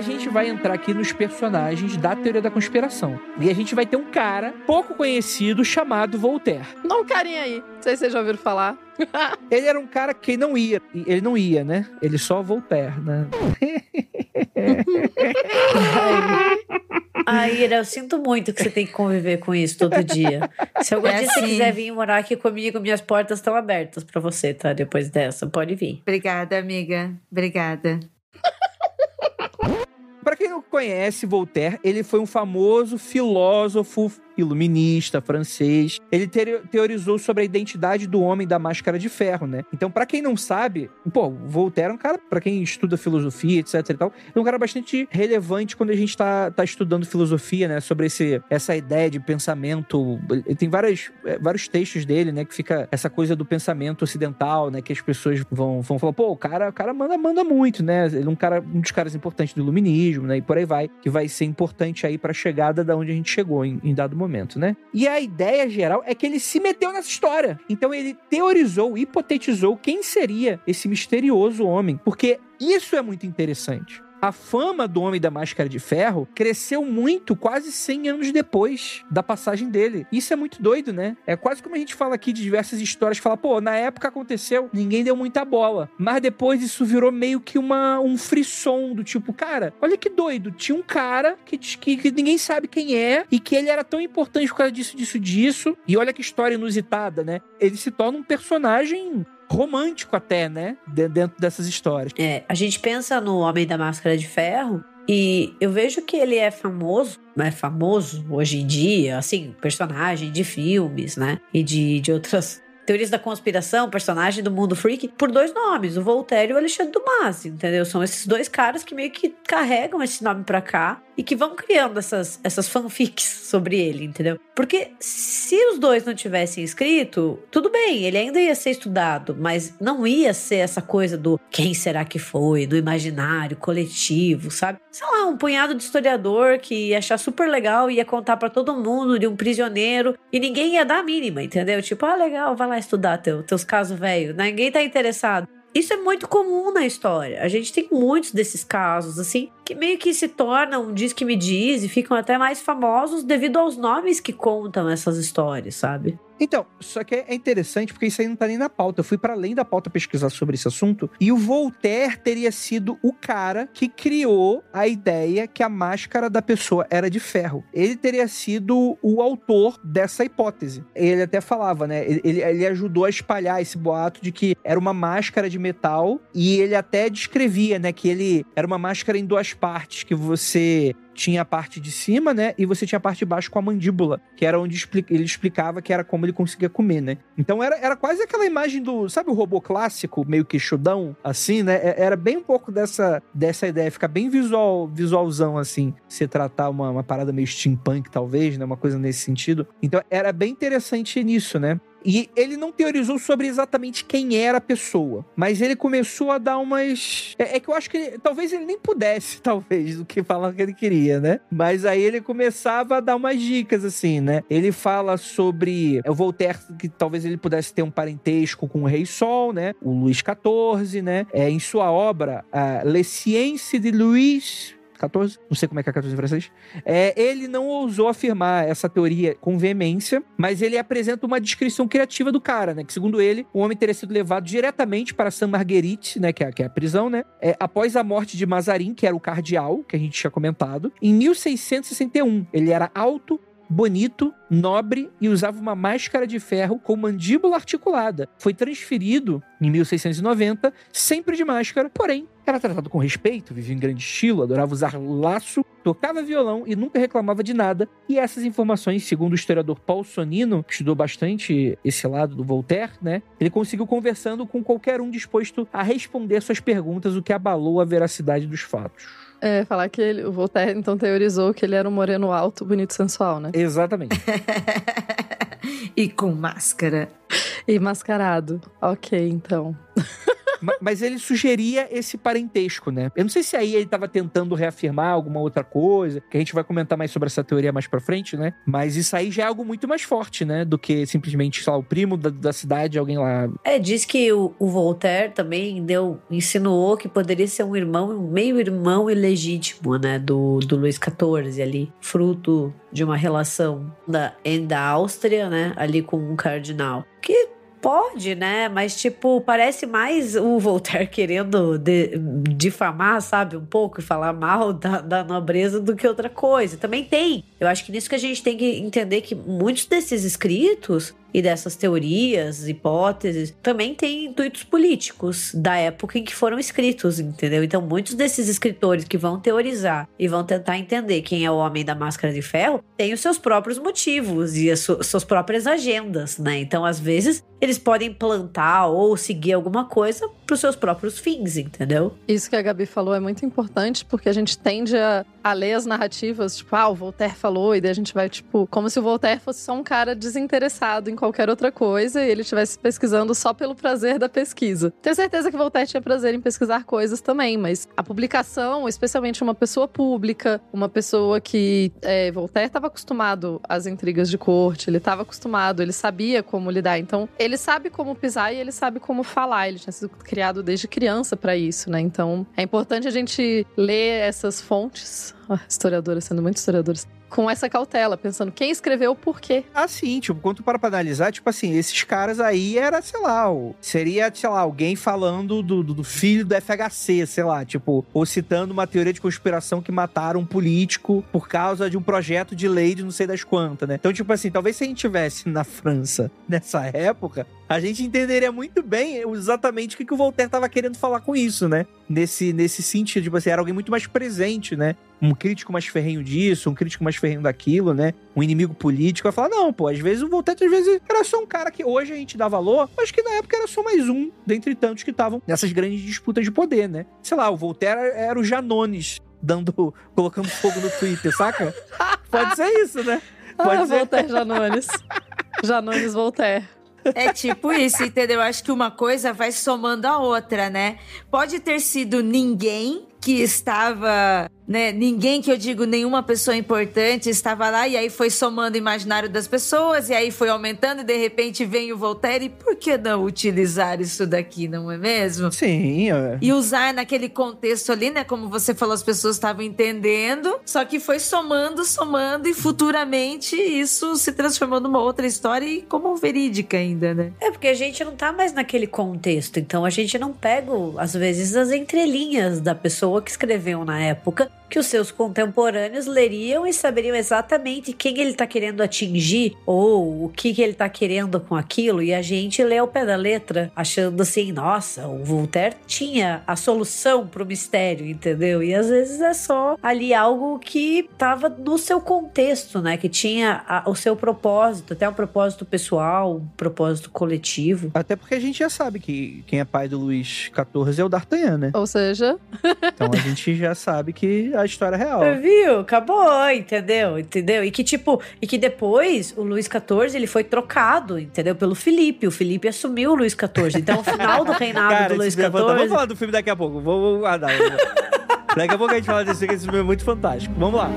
A gente vai entrar aqui nos personagens da teoria da conspiração. E a gente vai ter um cara pouco conhecido chamado Voltaire. Não um carinha aí. Não sei se vocês já ouviram falar. [laughs] ele era um cara que não ia. Ele não ia, né? Ele só Voltaire, né? [laughs] Ai, Ira, eu sinto muito que você tem que conviver com isso todo dia. Se algum é dia assim. você quiser vir morar aqui comigo, minhas portas estão abertas para você, tá? Depois dessa, pode vir. Obrigada, amiga. Obrigada. Para quem não conhece Voltaire, ele foi um famoso filósofo iluminista francês. Ele teorizou sobre a identidade do homem da máscara de ferro, né? Então, para quem não sabe, pô, Voltaire é um cara, para quem estuda filosofia, etc e tal, é um cara bastante relevante quando a gente tá, tá estudando filosofia, né? Sobre esse, essa ideia de pensamento. Tem várias, é, vários textos dele, né? Que fica essa coisa do pensamento ocidental, né? Que as pessoas vão, vão falar, pô, o cara, o cara manda, manda muito, né? Ele é um cara, um dos caras importantes do iluminismo, né? E por aí vai, que vai ser importante aí pra chegada da onde a gente chegou em, em dado momento momento, né? E a ideia geral é que ele se meteu nessa história. Então ele teorizou, hipotetizou quem seria esse misterioso homem, porque isso é muito interessante a fama do Homem da Máscara de Ferro cresceu muito quase 100 anos depois da passagem dele. Isso é muito doido, né? É quase como a gente fala aqui de diversas histórias, fala, pô, na época aconteceu, ninguém deu muita bola. Mas depois isso virou meio que uma, um frisson do tipo, cara, olha que doido, tinha um cara que, que, que ninguém sabe quem é e que ele era tão importante por causa disso, disso, disso. E olha que história inusitada, né? Ele se torna um personagem romântico até, né? De- Dentro dessas histórias. É, a gente pensa no Homem da Máscara de Ferro e eu vejo que ele é famoso, é famoso hoje em dia, assim, personagem de filmes, né? E de, de outras teorias da conspiração, personagem do mundo freak, por dois nomes, o Voltaire e o Alexandre Dumas, entendeu? São esses dois caras que meio que carregam esse nome pra cá e que vão criando essas, essas fanfics sobre ele, entendeu? Porque se os dois não tivessem escrito, tudo bem, ele ainda ia ser estudado, mas não ia ser essa coisa do quem será que foi, do imaginário coletivo, sabe? Sei lá, um punhado de historiador que ia achar super legal ia contar pra todo mundo de um prisioneiro e ninguém ia dar a mínima, entendeu? Tipo, ah, legal, vai lá estudar teu, teus casos velhos, ninguém tá interessado. Isso é muito comum na história. A gente tem muitos desses casos, assim, que meio que se tornam diz que me diz e ficam até mais famosos devido aos nomes que contam essas histórias, sabe? Então, só que é interessante porque isso aí não tá nem na pauta. Eu fui para além da pauta pesquisar sobre esse assunto e o Voltaire teria sido o cara que criou a ideia que a máscara da pessoa era de ferro. Ele teria sido o autor dessa hipótese. Ele até falava, né? Ele, ele, ajudou a espalhar esse boato de que era uma máscara de metal e ele até descrevia, né, que ele era uma máscara em duas partes, que você tinha a parte de cima, né? E você tinha a parte de baixo com a mandíbula, que era onde ele explicava que era como ele conseguia comer, né? Então era, era quase aquela imagem do, sabe o robô clássico, meio que chudão, assim, né? É- Era bem um pouco dessa, dessa ideia, fica bem visual, visualzão, assim, se tratar uma, uma parada meio steampunk, talvez, né? Uma coisa nesse sentido. Então era bem interessante nisso, né? E ele não teorizou sobre exatamente quem era a pessoa, mas ele começou a dar umas. É, é que eu acho que ele- talvez ele nem pudesse, [laughs] talvez, do que falar que ele queria, né? Mas aí ele começava a dar umas dicas, assim, né? Ele fala sobre é, o Voltaire, que talvez ele pudesse ter um parentesco com o Rei Sol, né? O Luís XIV, né? É, em sua obra, a Les Sciences de Louis 14, não sei como é que é 14 em francês. É, ele não ousou afirmar essa teoria com veemência, mas ele apresenta uma descrição criativa do cara, né? Que segundo ele, o homem teria sido levado diretamente para Saint Marguerite, né? Que é, que é a prisão, né? É, após a morte de Mazarin, que era o cardeal, que a gente tinha comentado, em 1661. Ele era alto, bonito, nobre e usava uma máscara de ferro com mandíbula articulada. Foi transferido em 1690, sempre de máscara, porém era tratado com respeito, vivia em grande estilo, adorava usar laço, tocava violão e nunca reclamava de nada. E essas informações, segundo o historiador Paul Sonino, que estudou bastante esse lado do Voltaire, né? Ele conseguiu conversando com qualquer um disposto a responder suas perguntas, o que abalou a veracidade dos fatos. É, falar que ele, o Voltaire então teorizou que ele era um moreno alto, bonito e sensual, né? Exatamente. [laughs] e com máscara. E mascarado. Ok, então. [laughs] Ma- Mas ele sugeria esse parentesco, né? Eu não sei se aí ele estava tentando reafirmar alguma outra coisa, que a gente vai comentar mais sobre essa teoria mais pra frente, né? Mas isso aí já é algo muito mais forte, né? Do que simplesmente, sei lá, o primo da, da cidade, alguém lá. É, diz que o, o Voltaire também deu, insinuou que poderia ser um irmão, um meio-irmão ilegítimo, né, do, do Luís XIV ali, fruto de uma relação da, da Áustria, né, ali com um cardinal. Que pode, né, mas tipo, parece mais o Voltaire querendo de- difamar, sabe, um pouco e falar mal da, da nobreza do que outra coisa. Também tem. Eu acho que nisso que a gente tem que entender que muitos desses escritos e dessas teorias, hipóteses, também têm intuitos políticos da época em que foram escritos, entendeu? Então, muitos desses escritores que vão teorizar e vão tentar entender quem é o homem da máscara de ferro têm os seus próprios motivos e as su- suas próprias agendas, né? Então, às vezes, eles podem plantar ou seguir alguma coisa para os seus próprios fins, entendeu? Isso que a Gabi falou é muito importante, porque a gente tende a, a ler as narrativas, tipo, ah, o Voltaire falou, e daí a gente vai, tipo, como se o Voltaire fosse só um cara desinteressado em qualquer outra coisa e ele estivesse pesquisando só pelo prazer da pesquisa. Tenho certeza que Voltaire tinha prazer em pesquisar coisas também, mas a publicação, especialmente uma pessoa pública, uma pessoa que. É, Voltaire estava acostumado às intrigas de corte, ele estava acostumado, ele sabia como lidar. Então, ele sabe como pisar e ele sabe como falar. Ele tinha sido criado desde criança para isso, né? Então, é importante a gente ler essas fontes. Ah, sendo muito historiadoras. Com essa cautela, pensando quem escreveu por quê. Assim, tipo, quando tu para analisar, tipo assim, esses caras aí era, sei lá, o- seria, sei lá, alguém falando do, do- do filho do FHC, sei lá, tipo, ou citando uma teoria de conspiração que mataram um político por causa de um projeto de lei de não sei das quantas, né? Então, tipo assim, talvez se a gente tivesse na França [laughs] nessa época, a gente entenderia muito bem exatamente o que, que o Voltaire tava querendo falar com isso, né? Nesse, nesse sentido, tipo assim, era alguém muito mais presente, né? Um crítico mais ferrenho disso, um crítico mais ferrenho daquilo, né? Um inimigo político. Vai falar, não, pô, às vezes o Voltaire, às vezes, era só um cara que hoje a gente dá valor, mas que na época era só mais um, dentre tantos que estavam nessas grandes disputas de poder, né? Sei lá, o Voltaire era o Janones, dando, [laughs] colocando fogo no Twitter, saca? Pode ser isso, né? Pode ah, ser. Voltaire Janones. Janones Voltaire. É tipo isso, entendeu? Acho que uma coisa vai somando a outra, né? Pode ter sido ninguém que estava, né? Ninguém que eu digo, nenhuma pessoa importante estava lá e aí foi somando o imaginário das pessoas e aí foi aumentando e de repente vem o Voltaire. E por que não utilizar isso daqui, não é mesmo? Sim, é. E usar naquele contexto ali, né? Como você falou, as pessoas estavam entendendo, só que foi somando, somando, e futuramente isso se transformou numa outra história e como verídica ainda, né? É porque a gente não tá mais naquele contexto, então a gente não pega, às vezes, as entrelinhas da pessoa que escreveu na época, que os seus contemporâneos leriam e saberiam exatamente quem ele tá querendo atingir ou o que, que ele tá querendo com aquilo, e a gente lê ao pé da letra, achando assim, nossa, o Voltaire tinha a solução pro mistério, entendeu? E às vezes é só ali algo que tava no seu contexto, né? Que tinha a- o seu propósito, até um propósito pessoal, um propósito coletivo. Até porque a gente já sabe que quem é pai do Luiz XIV é o D'Artagnan, né? Ou seja, Então a gente já sabe que a história real. Viu? Acabou, entendeu? Entendeu? E que tipo, e que depois o Luís XIV ele foi trocado, entendeu? Pelo Felipe. O Felipe assumiu o Luís XIV. Então o final do reinado Cara, do esse filme é. Vamos XIV. falar do filme daqui a pouco. Vou, vou guardar. daqui a pouco a gente fala desse esse filme é muito fantástico. Vamos lá.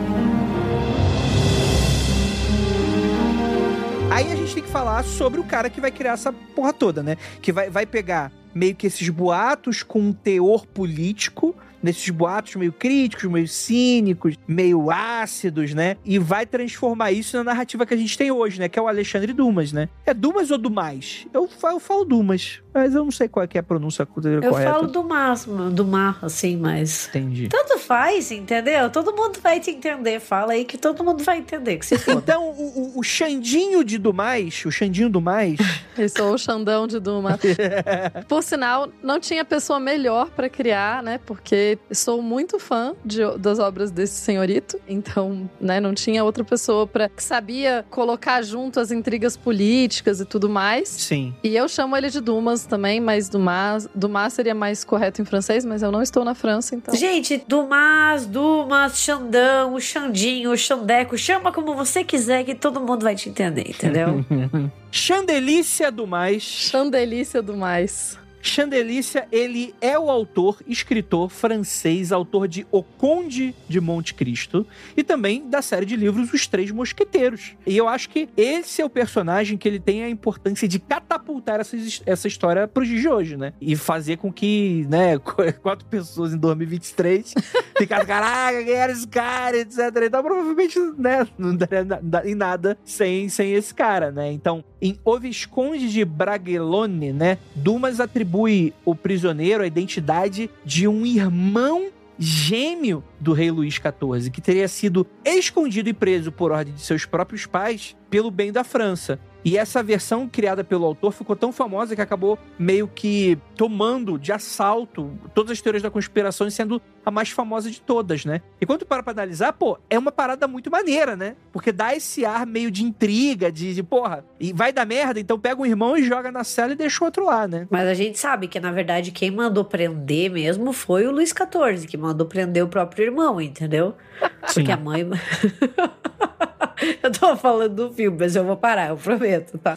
Aí a gente tem que falar sobre o cara que vai criar essa porra toda, né? Que vai, vai pegar meio que esses boatos com um teor político, nesses boatos meio críticos, meio cínicos, meio ácidos, né? E vai transformar isso na narrativa que a gente tem hoje, né? Que é o Alexandre Dumas, né? É Dumas ou Dumas? Eu, eu falo Dumas, mas eu não sei qual é, que é a pronúncia correta. Eu falo do mar, do mar, assim, mas. Entendi. Tanto faz, entendeu? Todo mundo vai te entender. Fala aí que todo mundo vai entender. Que se foda. Então, o, o, o Xandinho de Dumas, o Xandinho Dumas, [laughs] eu sou o Xandão de Duma. [laughs] Por sinal, não tinha pessoa melhor pra criar, né? Porque sou muito fã de- das obras desse senhorito. Então, né, não tinha outra pessoa para que sabia colocar junto as intrigas políticas e tudo mais. sim. E eu chamo ele de Dumas também, mas Dumas, Dumas seria mais correto em francês, mas eu não estou na França, então. Gente, Dumas, Dumas, Xandão, o Xandinho, o Xandeco, chama como você quiser que todo mundo vai te entender, entendeu? [laughs] Xandelícia Dumas. Xandelícia Dumas. Xandelícia, ele é o autor, escritor francês, autor de O Conde de Monte Cristo e também da série de livros Os Três Mosqueteiros. E eu acho que esse é o personagem que ele tem a importância de catapultar essa, essa história pros dias de hoje, né? E fazer com que, né, [laughs] quatro pessoas em 2023 [laughs] ficassem, caraca, quem era esse cara, etc. Então, provavelmente, né, não daria em nada sem, sem esse cara, né? Então, em O Visconde de Bragelonne, né, Dumas atribui o prisioneiro a identidade de um irmão gêmeo do rei Luís XIV, que teria sido escondido e preso por ordem de seus próprios pais pelo bem da França. E essa versão criada pelo autor ficou tão famosa que acabou meio que tomando de assalto todas as teorias da conspiração e sendo a mais famosa de todas, né? E quando para pra analisar, pô, é uma parada muito maneira, né? Porque dá esse ar meio de intriga, de, de porra, e vai dar merda, então pega um irmão e joga na cela e deixa o outro lá, né? Mas a gente sabe que, na verdade, quem mandou prender mesmo foi o Luiz XIV, que mandou prender o próprio irmão, entendeu? [laughs] Porque a mãe. [laughs] eu tô falando do filme, mas eu vou parar, eu prometo, tá?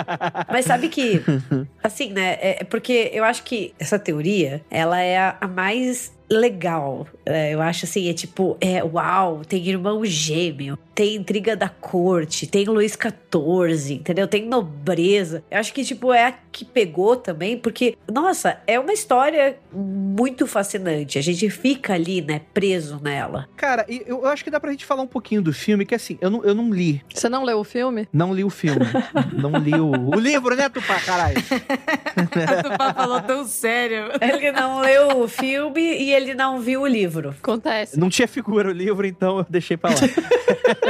[laughs] Mas sabe que, assim, né? É é porque eu acho que essa teoria, ela é a mais legal. É, eu acho assim, é tipo, é uau, tem irmão gêmeo, tem intriga da corte, tem Luiz XIV, entendeu? Tem nobreza. Eu acho que, tipo, é a que pegou também, porque, nossa, é uma história muito fascinante. A gente fica ali, né, preso nela. Cara, eu acho que dá pra gente falar um pouquinho do filme, que assim, eu não, eu não li. Você não leu o filme? Não li o filme. [laughs] não li o, o livro, né, Tupá, caralho? [laughs] O Tupá falou tão sério. Ele não leu o filme e ele não viu o livro. Acontece. Não tinha figura o livro, então eu deixei pra lá. [laughs]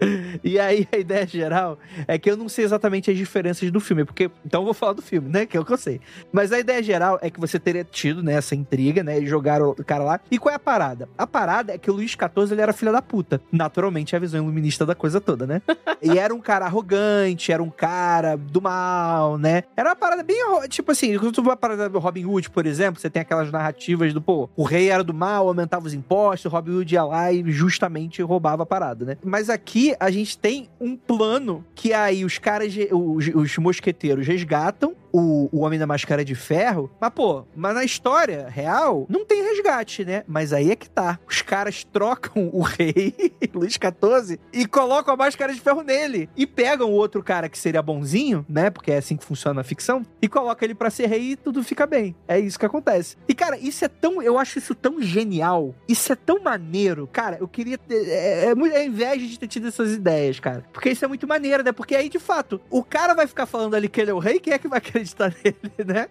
[laughs] e aí a ideia geral é que eu não sei exatamente as diferenças do filme, porque então eu vou falar do filme, né, que é o que eu sei. Mas a ideia geral é que você teria tido, né, essa intriga, né, e jogaram o cara lá. E qual é a parada? A parada é que o Luiz XIV ele era filho da puta. Naturalmente a visão iluminista da coisa toda, né? [laughs] e era um cara arrogante, era um cara do mal, né? Era uma parada bem, tipo assim, quando tu vai a parada do Robin Hood, por exemplo, você tem aquelas narrativas do, pô, o rei era do mal, aumentava os impostos, Robin Hood ia lá e justamente roubava a parada, né? Mas aqui a gente tem um plano que aí os caras, os, os mosqueteiros resgatam o, o Homem da Máscara de Ferro. Mas, pô, mas na história real, não tem resgate, né? Mas aí é que tá. Os caras trocam [laughs] o rei, Luiz XIV, e colocam a Máscara de Ferro nele. E pegam o outro cara que seria bonzinho, né? Porque é assim que funciona na ficção. E colocam ele pra ser rei e tudo fica bem. É isso que acontece. E, cara, isso é tão... Eu acho isso tão genial. Isso é tão maneiro. Cara, eu queria ter... É, é, é inveja de ter tido essas ideias, cara. Porque isso é muito maneiro, né? Porque aí, de fato, o cara vai ficar falando ali que ele é o rei, quem é que vai acreditar [laughs] nele, né?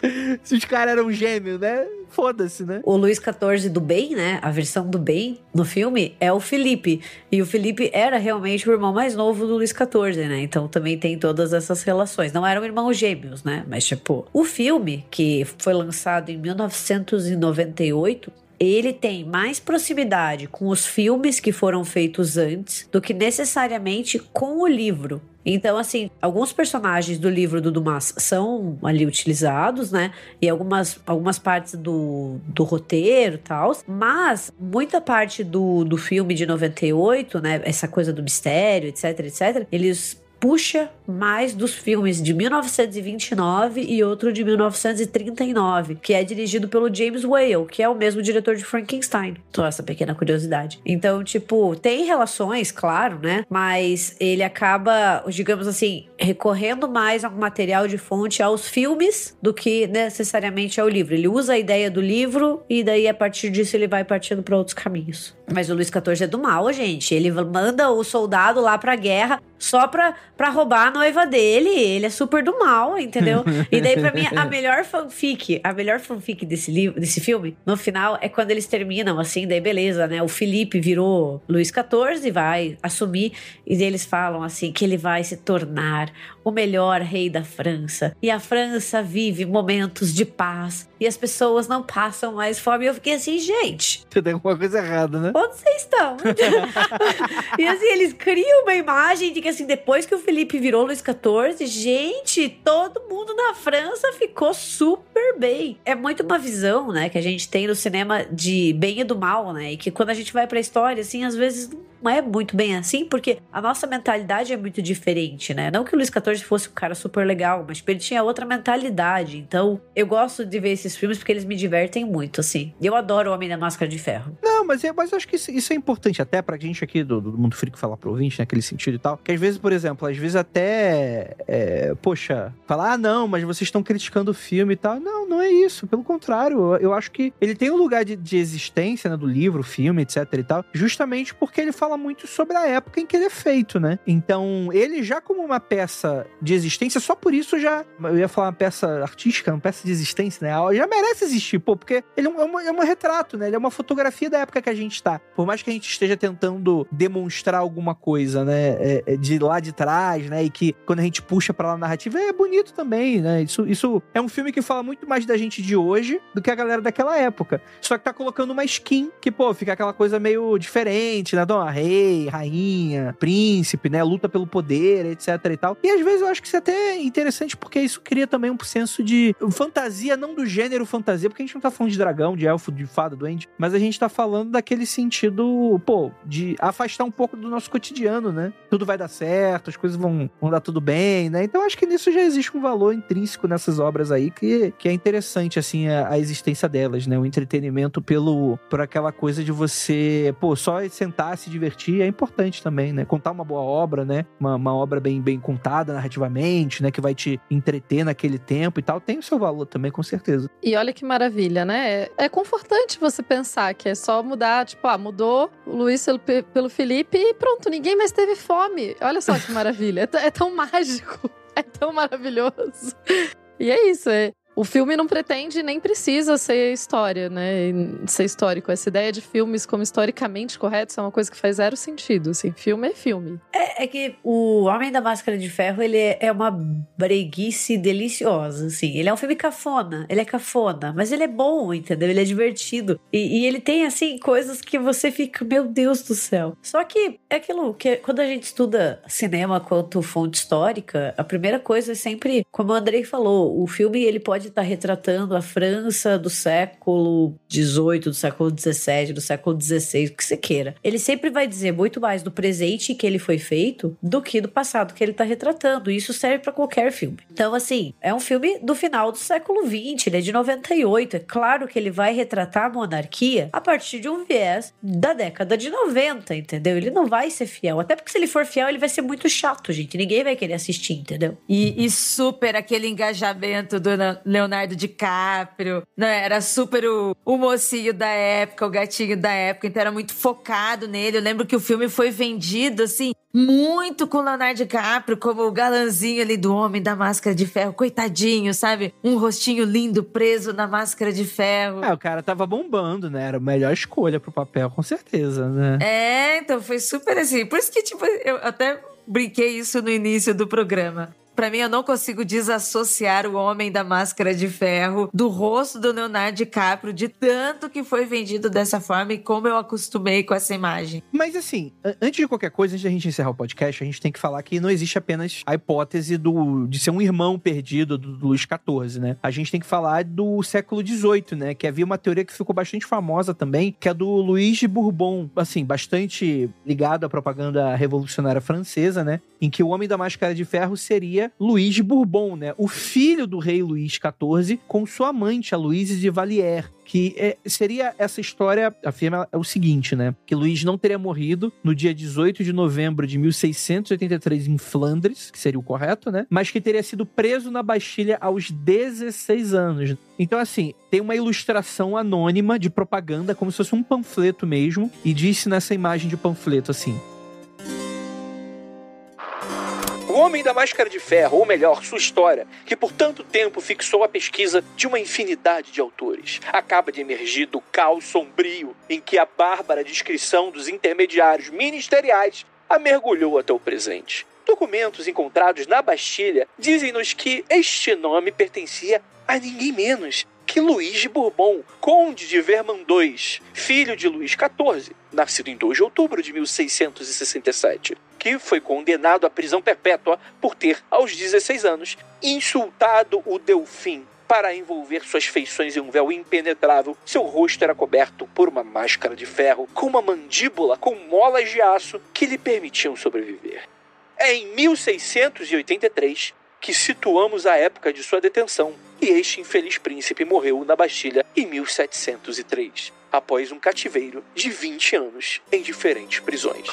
[laughs] Se os caras eram gêmeos, né? Foda-se, né? O Luiz XIV do bem, né? A versão do bem no filme é o Felipe. E o Felipe era realmente o irmão mais novo do Luiz XIV, né? Então também tem todas essas relações. Não eram irmãos gêmeos, né? Mas, tipo, o filme, que foi lançado em 1998, ele tem mais proximidade com os filmes que foram feitos antes do que necessariamente com o livro. Então, assim, alguns personagens do livro do Dumas são ali utilizados, né? E algumas, algumas partes do, do roteiro e tal. Mas muita parte do, do filme de 98, né? Essa coisa do mistério, etc, etc. Eles puxa mais dos filmes de 1929 e outro de 1939, que é dirigido pelo James Whale, que é o mesmo diretor de Frankenstein. Só essa pequena curiosidade. Então, tipo, tem relações, claro, né? Mas ele acaba, digamos assim, recorrendo mais ao material de fonte aos filmes do que necessariamente ao livro. Ele usa a ideia do livro e daí a partir disso ele vai partindo para outros caminhos. Mas o Luiz XIV é do mal, gente. Ele manda o soldado lá pra guerra só pra, pra roubar noiva dele. Ele é super do mal, entendeu? [laughs] e daí, pra mim, a melhor fanfic, a melhor fanfic desse livro, desse filme, no final, é quando eles terminam, assim, daí beleza, né? O Felipe virou Luiz XIV, vai assumir, e daí eles falam assim que ele vai se tornar o melhor rei da França. E a França vive momentos de paz. E as pessoas não passam mais fome. E eu fiquei assim, gente. Você tem alguma coisa errada, né? Onde vocês estão? [laughs] e assim, eles criam uma imagem de que assim, depois que o Felipe virou Luiz XIV, gente, todo mundo na França ficou super bem. É muito uma visão, né, que a gente tem no cinema de bem e do mal, né? E que quando a gente vai pra história, assim, às vezes não é muito bem assim, porque a nossa mentalidade é muito diferente, né? Não que o Luiz XIV fosse um cara super legal, mas tipo, ele tinha outra mentalidade. Então, eu gosto de ver esses filmes porque eles me divertem muito, assim. Eu adoro o Homem da Máscara de Ferro. Não, mas, é, mas eu acho que isso, isso é importante até pra gente aqui do, do Mundo Freak falar pro ouvinte, naquele sentido e tal. Que às vezes, por exemplo, às vezes até, é, poxa, falar, ah, não, mas vocês estão criticando o filme e tal. Não, não é isso. Pelo contrário, eu, eu acho que ele tem um lugar de, de existência, né, do livro, filme, etc e tal, justamente porque ele fala muito sobre a época em que ele é feito, né? Então, ele já como uma peça de existência, só por isso já, eu ia falar uma peça artística, uma peça de existência, né? Já merece existir, pô, porque ele é um, é um retrato, né? Ele é uma fotografia da época que a gente tá. Por mais que a gente esteja tentando demonstrar alguma coisa, né? É, é de lá de trás, né? E que quando a gente puxa pra lá a narrativa, é bonito também, né? Isso, isso é um filme que fala muito mais da gente de hoje do que a galera daquela época. Só que tá colocando uma skin que, pô, fica aquela coisa meio diferente, né? Então, rei, rainha, príncipe, né? Luta pelo poder, etc e tal. E às vezes eu acho que isso é até interessante porque isso cria também um senso de fantasia, não do gênero fantasia, porque a gente não tá falando de dragão, de elfo, de fada, duende, mas a gente tá falando daquele sentido, pô, de afastar um pouco do nosso cotidiano, né? Tudo vai dar certo, as coisas vão, vão dar tudo bem, né? Então acho que nisso já existe um valor intrínseco nessas obras aí que, que é interessante, assim, a, a existência delas, né? O entretenimento pelo, por aquela coisa de você, pô, só sentar, se divertir é importante também, né? Contar uma boa obra, né? Uma, uma obra bem, bem contada narrativamente, né? Que vai te entreter naquele tempo e tal, tem o seu valor também, com certeza. E olha que maravilha, né? É, é confortante você pensar que é só mudar, tipo, ah, mudou o Luiz pelo, pelo Felipe e pronto, ninguém mais teve fome. Olha só que maravilha. É, é tão [laughs] mágico. É tão maravilhoso. E é isso, é, o filme não pretende nem precisa ser história, né? Ser histórico. Essa ideia de filmes como historicamente corretos é uma coisa que faz zero sentido. Assim, filme é filme. É, é que o Homem da Máscara de Ferro, ele é uma breguice deliciosa, assim. Ele é um filme cafona, ele é cafona, mas ele é bom, entendeu? Ele é divertido. E, e ele tem, assim, coisas que você fica, meu Deus do céu. Só que é aquilo que quando a gente estuda cinema quanto fonte histórica, a primeira coisa é sempre, como o Andrei falou, o filme ele pode estar tá retratando a França do século XVIII, do século XVII, do século XVI, o que você queira. Ele sempre vai dizer muito mais do presente que ele foi feito do que do passado que ele está retratando. Isso serve para qualquer filme. Então, assim, é um filme do final do século XX, ele é de 98. É claro que ele vai retratar a monarquia a partir de um viés da década de 90, entendeu? Ele não vai ser fiel. Até porque se ele for fiel, ele vai ser muito chato, gente. Ninguém vai querer assistir, entendeu? E, e super aquele engajamento do Leonardo DiCaprio, né? Era super o, o mocinho da época, o gatinho da época, então era muito focado nele. Eu lembro que o filme foi vendido, assim, muito com Leonardo DiCaprio como o galanzinho ali do Homem da Máscara de Ferro, coitadinho, sabe? Um rostinho lindo preso na máscara de ferro. É, o cara tava bombando, né? Era a melhor escolha pro papel, com certeza, né? É, então foi super assim. Por isso que, tipo, eu até brinquei isso no início do programa. Para mim, eu não consigo desassociar o Homem da Máscara de Ferro do rosto do Leonardo DiCaprio, de tanto que foi vendido dessa forma e como eu acostumei com essa imagem. Mas assim, antes de qualquer coisa, antes da gente encerrar o podcast, a gente tem que falar que não existe apenas a hipótese do, de ser um irmão perdido do, do Luís XIV, né? A gente tem que falar do século XVIII, né? Que havia uma teoria que ficou bastante famosa também, que é do Luís de Bourbon, assim, bastante ligado à propaganda revolucionária francesa, né? Em que o Homem da Máscara de Ferro seria Luís de Bourbon, né? O filho do rei Luís XIV com sua amante, a Louise de Valier, que é, seria essa história, afirma é o seguinte, né? Que Luís não teria morrido no dia 18 de novembro de 1683 em Flandres, que seria o correto, né? Mas que teria sido preso na Bastilha aos 16 anos. Então, assim, tem uma ilustração anônima de propaganda, como se fosse um panfleto mesmo, e disse nessa imagem de panfleto assim: Homem da Máscara de Ferro, ou melhor, sua história, que por tanto tempo fixou a pesquisa de uma infinidade de autores, acaba de emergir do caos sombrio em que a bárbara descrição dos intermediários ministeriais a mergulhou até o presente. Documentos encontrados na Bastilha dizem-nos que este nome pertencia a ninguém menos que Luís de Bourbon, conde de Vermandois, filho de Luís XIV, nascido em 2 de outubro de 1667, que foi condenado à prisão perpétua por ter, aos 16 anos, insultado o Delfim. Para envolver suas feições em um véu impenetrável, seu rosto era coberto por uma máscara de ferro com uma mandíbula com molas de aço que lhe permitiam sobreviver. É em 1683 que situamos a época de sua detenção, e este infeliz príncipe morreu na Bastilha em 1703, após um cativeiro de 20 anos em diferentes prisões.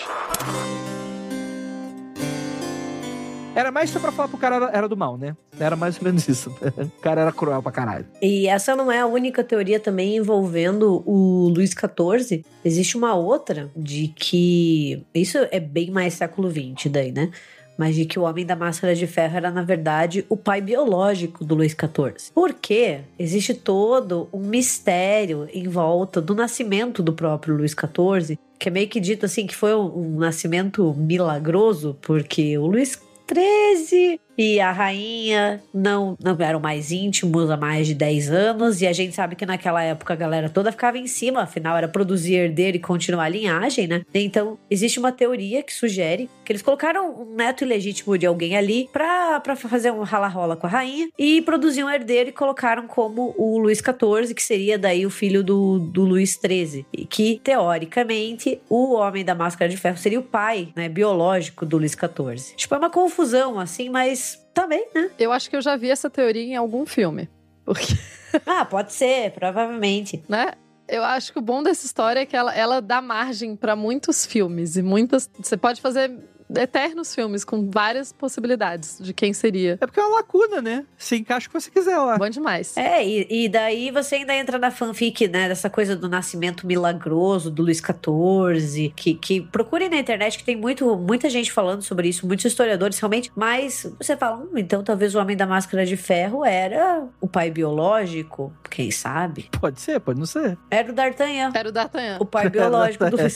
Era mais só pra falar pro cara era, do mal, né? Era mais ou menos isso. [laughs] O cara era cruel pra caralho. E essa não é a única teoria também envolvendo o Luís XIV. Existe uma outra de que. Isso é bem mais século XX daí, né? mas de que o Homem da Máscara de Ferro era, na verdade, o pai biológico do Luís XIV. Porque existe todo um mistério em volta do nascimento do próprio Luís XIV, que é meio que dito assim que foi um, um nascimento milagroso, porque o Luís 13 e a rainha não, não eram mais íntimos há mais de 10 anos. E a gente sabe que naquela época a galera toda ficava em cima, afinal era produzir herdeiro e continuar a linhagem, né? Então existe uma teoria que sugere que eles colocaram um neto ilegítimo de alguém ali pra, pra fazer um rala-rola com a rainha e produziam um herdeiro e colocaram como o Luís XIV, que seria daí o filho do, do Luís XIII. E que, teoricamente, o Homem da Máscara de Ferro seria o pai, né, biológico do Luís XIV. Tipo, é uma confusão, assim, mas também, né? Eu acho que eu já vi essa teoria em algum filme. Porque, [laughs] Ah, pode ser, provavelmente. né? Eu acho que o bom dessa história é que ela, ela dá margem pra muitos filmes e muitas. Você pode fazer eternos filmes com várias possibilidades de quem seria. É porque é uma lacuna, né? Você encaixa o que você quiser lá. Bom demais. É, e, e daí você ainda entra na fanfic, né? Dessa coisa do nascimento milagroso do Luís XIV. Que, que procurem na internet, que tem muito, muita gente falando sobre isso, muitos historiadores realmente. Mas você fala, hum, então talvez o Homem da Máscara de Ferro era o pai biológico, quem sabe? Pode ser, pode não ser. Era o D'Artagnan. Era o D'Artagnan. O pai biológico do [laughs] Luís.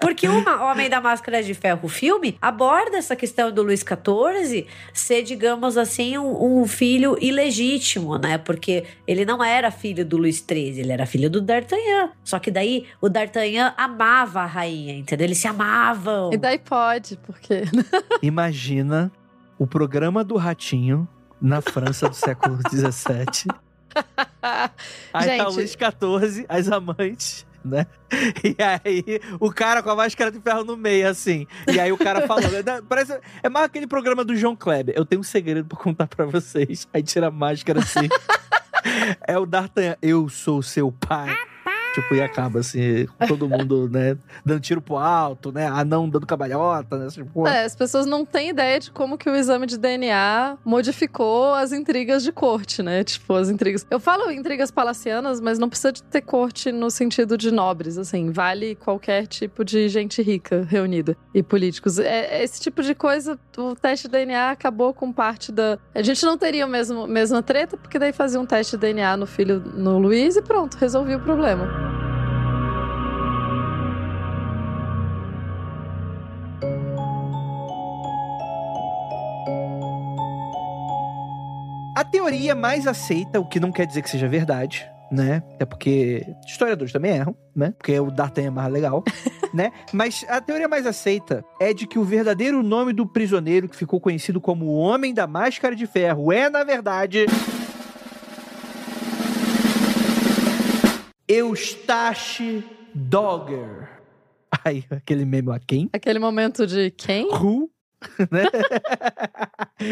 Porque o Homem da Máscara de Ferro, filme, aborda essa questão do Luís XIV ser, digamos assim, um, um filho ilegítimo, né? Porque ele não era filho do Luís XIII, ele era filho do D'Artagnan. Só que daí o D'Artagnan amava a rainha, entendeu? Eles se amavam. E daí pode, porque. [laughs] Imagina o programa do Ratinho na França do século XVII. [laughs] Aí tá o Luís XIV, as amantes, né? [laughs] E aí o cara com a máscara de ferro no meio, assim. E aí o cara falando. Parece, é mais aquele programa do João Kleber. Eu tenho um segredo pra contar pra vocês. Aí tira a máscara assim. [laughs] é o D'Artagnan. Eu sou seu pai. Tipo, e acaba assim, todo mundo, [laughs] né, dando tiro pro alto, né? Anão dando cabalhota, né? Tipo, É, as pessoas não têm ideia de como que o exame de DNA modificou as intrigas de corte, né? Tipo, as intrigas. Eu falo intrigas palacianas, mas não precisa de ter corte no sentido de nobres, assim. Vale qualquer tipo de gente rica reunida e políticos. É, esse tipo de coisa, o teste de DNA acabou com parte da. A gente não teria a mesmo, mesma treta, porque daí fazia um teste de DNA no filho, no Luiz, e pronto, resolvia o problema. A teoria mais aceita, o que não quer dizer que seja verdade, né? Até porque historiadores também erram, né? Porque o D'Artagnan é mais legal, [laughs] né? Mas a teoria mais aceita é de que o verdadeiro nome do prisioneiro que ficou conhecido como o Homem da Máscara de Ferro é, na verdade... Eustache Dogger. Aí, aquele meme a quem? Aquele momento de quem? Who? [laughs] né?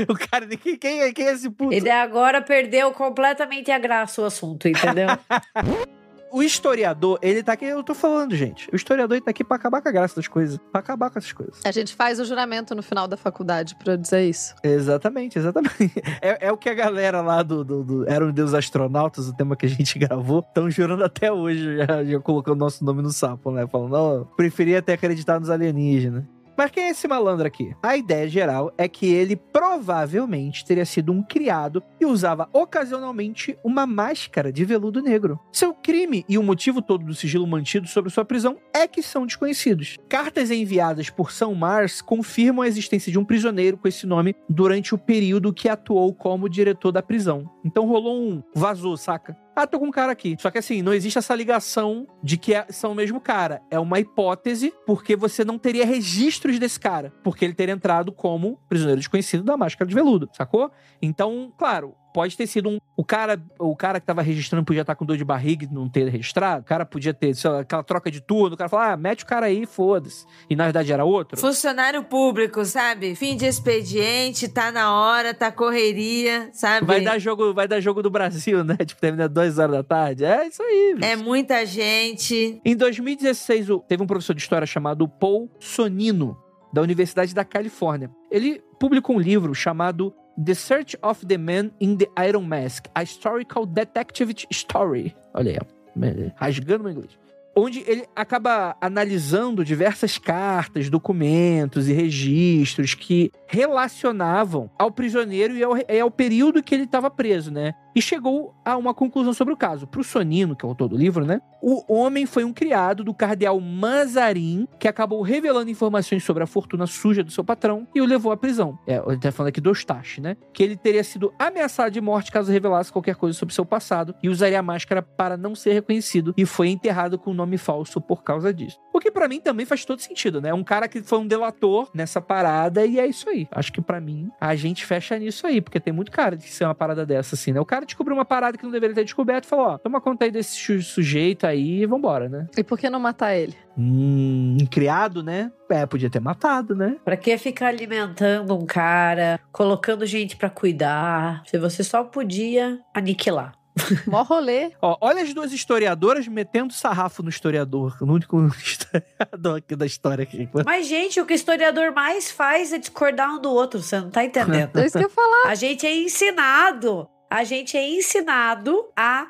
o cara, quem, quem, é- quem é esse puto? Ele agora perdeu completamente a graça o assunto, entendeu? [laughs] O historiador, ele tá aqui, eu tô falando, gente. O historiador ele tá aqui pra acabar com a graça das coisas. Pra acabar com essas coisas. A gente faz o juramento no final da faculdade pra dizer isso. Exatamente, exatamente. [laughs] É, é o que a galera lá do, do, do Eram Deus Astronautas, o tema que a gente gravou, estão jurando até hoje, já, já colocando nosso nome no sapo, né? Falando, ó, preferia até acreditar nos alienígenas. Mas quem é esse malandro aqui? A ideia geral é que ele provavelmente teria sido um criado e usava ocasionalmente uma máscara de veludo negro. Seu crime e o motivo todo do sigilo mantido sobre sua prisão é que são desconhecidos. Cartas enviadas por São Mars confirmam a existência de um prisioneiro com esse nome durante o período que atuou como diretor da prisão. Então rolou um vazou, saca? Ah, tô com um cara aqui. Só que assim, não existe essa ligação de que é- são o mesmo cara. É uma hipótese, porque você não teria registros desse cara. Porque ele teria entrado como prisioneiro desconhecido da máscara de veludo, sacou? Então, claro, pode ter sido um. O cara, o cara que tava registrando podia estar com dor de barriga e não ter registrado. O cara podia ter, sei lá, aquela troca de turno. O cara fala, ah, mete o cara aí, foda-se. E na verdade era outro. Funcionário público, sabe? Fim de expediente, tá na hora, tá correria, sabe? Vai dar jogo, vai dar jogo do Brasil, né? [laughs] Tipo, termina duas horas da tarde. É isso aí. bicho. É muita gente. Em 2016, o- teve um professor de história chamado Paul Sonino, da Universidade da Califórnia. Ele publicou um livro chamado The Search of the Man in the Iron Mask, a Historical Detective Story. Olha aí, rasgando meu inglês. Onde ele acaba analisando diversas cartas, documentos e registros que relacionavam ao prisioneiro e ao, e ao período que ele estava preso, né? E chegou a uma conclusão sobre o caso. Para o Sonino, que é o autor do livro, né? O homem foi um criado do cardeal Mazarin, que acabou revelando informações sobre a fortuna suja do seu patrão e o levou à prisão. É, ele tá falando aqui do Eustache, né? Que ele teria sido ameaçado de morte caso revelasse qualquer coisa sobre seu passado e usaria a máscara para não ser reconhecido e foi enterrado com o nome falso por causa disso. O que pra mim também faz todo sentido, né? Um cara que foi um delator nessa parada e é isso aí. Acho que pra mim a gente fecha nisso aí, porque tem muito cara de ser uma parada dessa assim, né? O cara descobriu uma parada que não deveria ter descoberto e falou: ó, toma conta aí desse su- sujeito aí e vambora, né? E por que não matar ele? Hum, criado, né? É, podia ter matado, né? Pra que ficar alimentando um cara, colocando gente pra cuidar, se você só podia aniquilar? [laughs] Mó rolê. Ó, olha as duas historiadoras metendo sarrafo no historiador, no único [laughs] historiador aqui da história aqui. Mas, gente, o que o historiador mais faz é discordar um do outro, você não tá entendendo. [laughs] É isso que eu ia falar. A gente é ensinado, a gente é ensinado a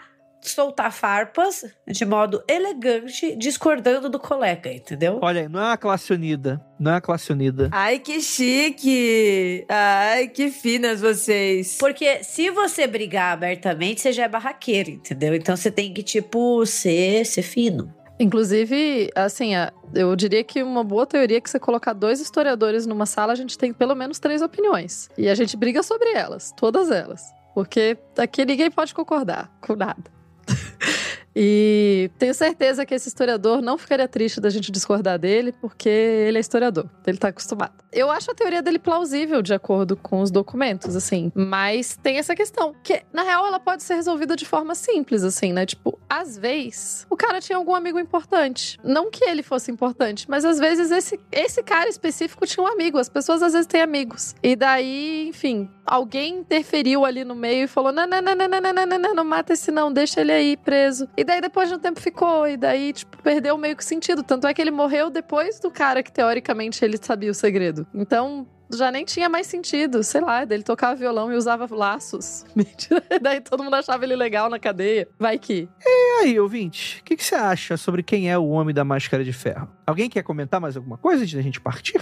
soltar farpas de modo elegante, discordando do colega, entendeu? Olha aí, não é uma classe unida. Não é uma classe unida. Ai, que chique! Ai, que finas vocês. Porque se você brigar abertamente, você já é barraqueiro, entendeu? Então você tem que, tipo, ser, ser fino. Inclusive, assim, eu diria que uma boa teoria é que você colocar dois historiadores numa sala, a gente tem pelo menos três opiniões. E a gente briga sobre elas, todas elas. Porque aqui ninguém pode concordar com nada. [laughs] E tenho certeza que esse historiador não ficaria triste da gente discordar dele, porque ele é historiador, ele tá acostumado. Eu acho a teoria dele plausível de acordo com os documentos, assim, mas tem essa questão, que na real ela pode ser resolvida de forma simples, assim, né? Tipo, às vezes o cara tinha algum amigo importante. Não que ele fosse importante, mas às vezes esse, esse cara específico tinha um amigo. As pessoas às vezes têm amigos. E daí, enfim, alguém interferiu ali no meio e falou: não, não, não, não, não, não, não, não, não, não mata esse não, deixa ele aí preso. E daí depois de um tempo ficou, e daí, tipo, perdeu meio que sentido. Tanto é que ele morreu depois do cara que teoricamente ele sabia o segredo. Então. Já nem tinha mais sentido, sei lá, dele tocava violão e usava laços. [laughs] Mentira. Daí todo mundo achava ele legal na cadeia. Vai que. E aí, ouvinte, o que, que você acha sobre quem é o homem da máscara de ferro? Alguém quer comentar mais alguma coisa antes da gente partir?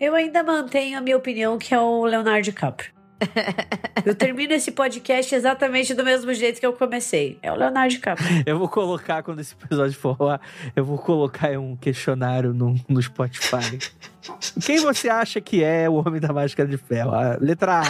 Eu ainda mantenho a minha opinião, que é o Leonardo DiCaprio. [laughs] Eu termino esse podcast exatamente do mesmo jeito que eu comecei. É o Leonardo DiCaprio. Eu vou colocar, quando esse episódio for lá, eu vou colocar um questionário no, no Spotify. [laughs] Quem você acha que é o homem da máscara de ferro? A letra A.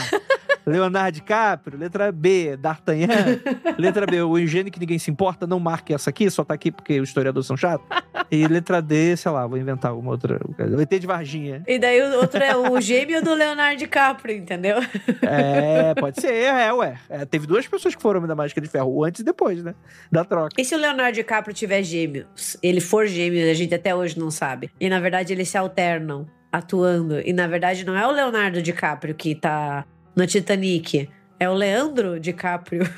Leonardo DiCaprio, letra B, D'Artagnan, [laughs] letra B, o engenho que ninguém se importa, não marque essa aqui, só tá aqui porque os historiadores são chatos. E letra D, sei lá, vou inventar alguma outra. Vai ter de Varginha. E daí o outro é o gêmeo do Leonardo DiCaprio, entendeu? É, pode ser, é, ué. É, teve duas pessoas que foram da máscara de ferro, o antes e depois, né? Da troca. E se o Leonardo DiCaprio tiver gêmeos? Ele for gêmeo, a gente até hoje não sabe. E na verdade eles se alternam, atuando. E na verdade não é o Leonardo DiCaprio que tá no Titanic. É o Leandro DiCaprio. [laughs]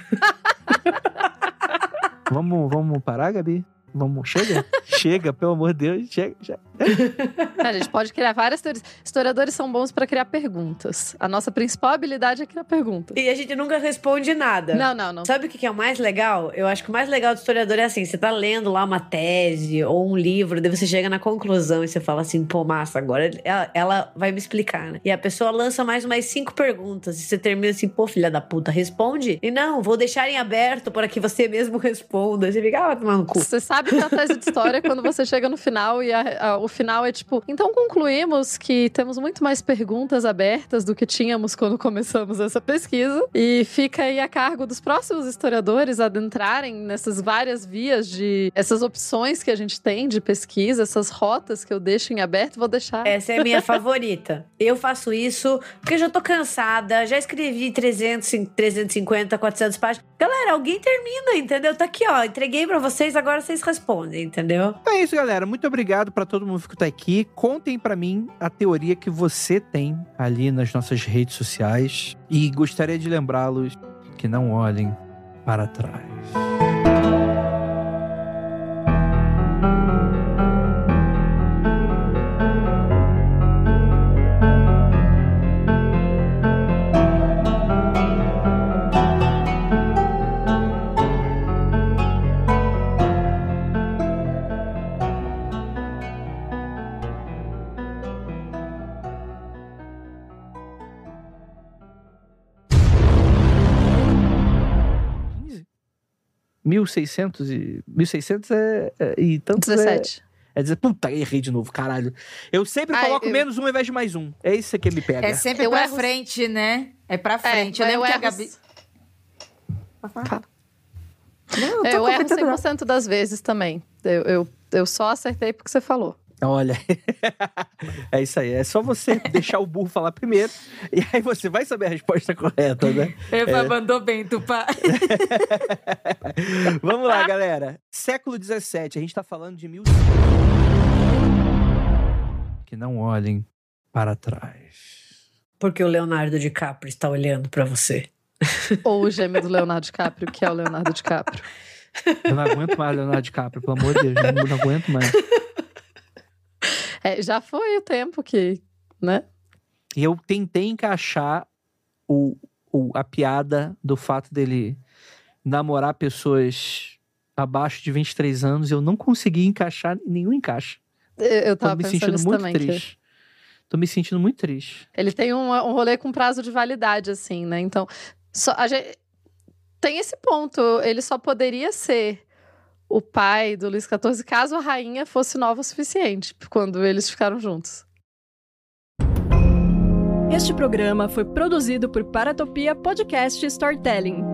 Vamos, vamos parar, Gabi? Vamos, chega? [laughs] chega, pelo amor de Deus, chega, chega. [laughs] A gente pode criar várias teorias. Historiadores são bons pra criar perguntas. A nossa principal habilidade é criar perguntas. E a gente nunca responde nada. Não, não, não. Sabe o que é o mais legal? Eu acho que o mais legal do historiador é assim: você tá lendo lá uma tese ou um livro, daí você chega na conclusão e você fala assim, pô, massa, agora ela, ela vai me explicar, né? E a pessoa lança mais umas cinco perguntas e você termina assim, pô, filha da puta, responde? E não, vou deixar em aberto para que você mesmo [laughs] responda. Você fica, ah, tomar no cu. Você sabe que a tese de história é quando você chega no final e a- a- o final é tipo, então concluímos que temos muito mais perguntas abertas do que tínhamos quando começamos essa pesquisa e fica aí a cargo dos próximos historiadores adentrarem nessas várias vias de essas opções que a gente tem de pesquisa, essas rotas que eu deixo em aberto, vou deixar. Essa é a minha [laughs] favorita. Eu faço isso porque eu já tô cansada, já escrevi 300, 350, 400 páginas. Galera, alguém termina, entendeu? Tá aqui, ó. Entreguei pra vocês, agora vocês respondem, entendeu? É isso, galera. Muito obrigado pra todo mundo que tá aqui. Contem pra mim a teoria que você tem ali nas nossas redes sociais. E gostaria de lembrá-los que não olhem para trás. 1600 e... 1600 é... é e tantos é... 17. É dizer, puta, errei de novo, caralho. Eu sempre Ai, coloco eu- menos um ao invés de mais um. É isso que me pega. É sempre Eu pra erro- frente, né? É pra frente. eu lembro que a Gabi. Fala. Não, É, eu erro comentando nada. 100% das vezes também. Eu, eu, eu só acertei porque você falou. Olha, [laughs] é isso aí. É só você [laughs] deixar o burro falar primeiro e aí você vai saber a resposta correta, né? [laughs] Eva mandou bem, Tupá. Vamos lá, galera. Século XVII, a gente tá falando de mil. Que não olhem para trás. Porque o Leonardo DiCaprio está olhando pra você. Ou o gêmeo do Leonardo DiCaprio, que é o Leonardo DiCaprio. Eu não aguento mais Leonardo DiCaprio, pelo amor de Deus. Não, não aguento mais. É, já foi o tempo que, né? E eu tentei encaixar o, o- a piada do fato dele namorar pessoas abaixo de 23 anos. Eu não consegui encaixar nenhum encaixe. Eu, eu Tô tava me pensando sentindo muito também. que triste. Tô me sentindo muito triste. ele tem um, um rolê com prazo de validade, assim, né? Então, só, a gente, tem esse ponto. Ele só poderia ser o pai do Luiz XIV caso a rainha fosse nova o suficiente, quando eles ficaram juntos. Este programa foi produzido por Paratopia Podcast Storytelling.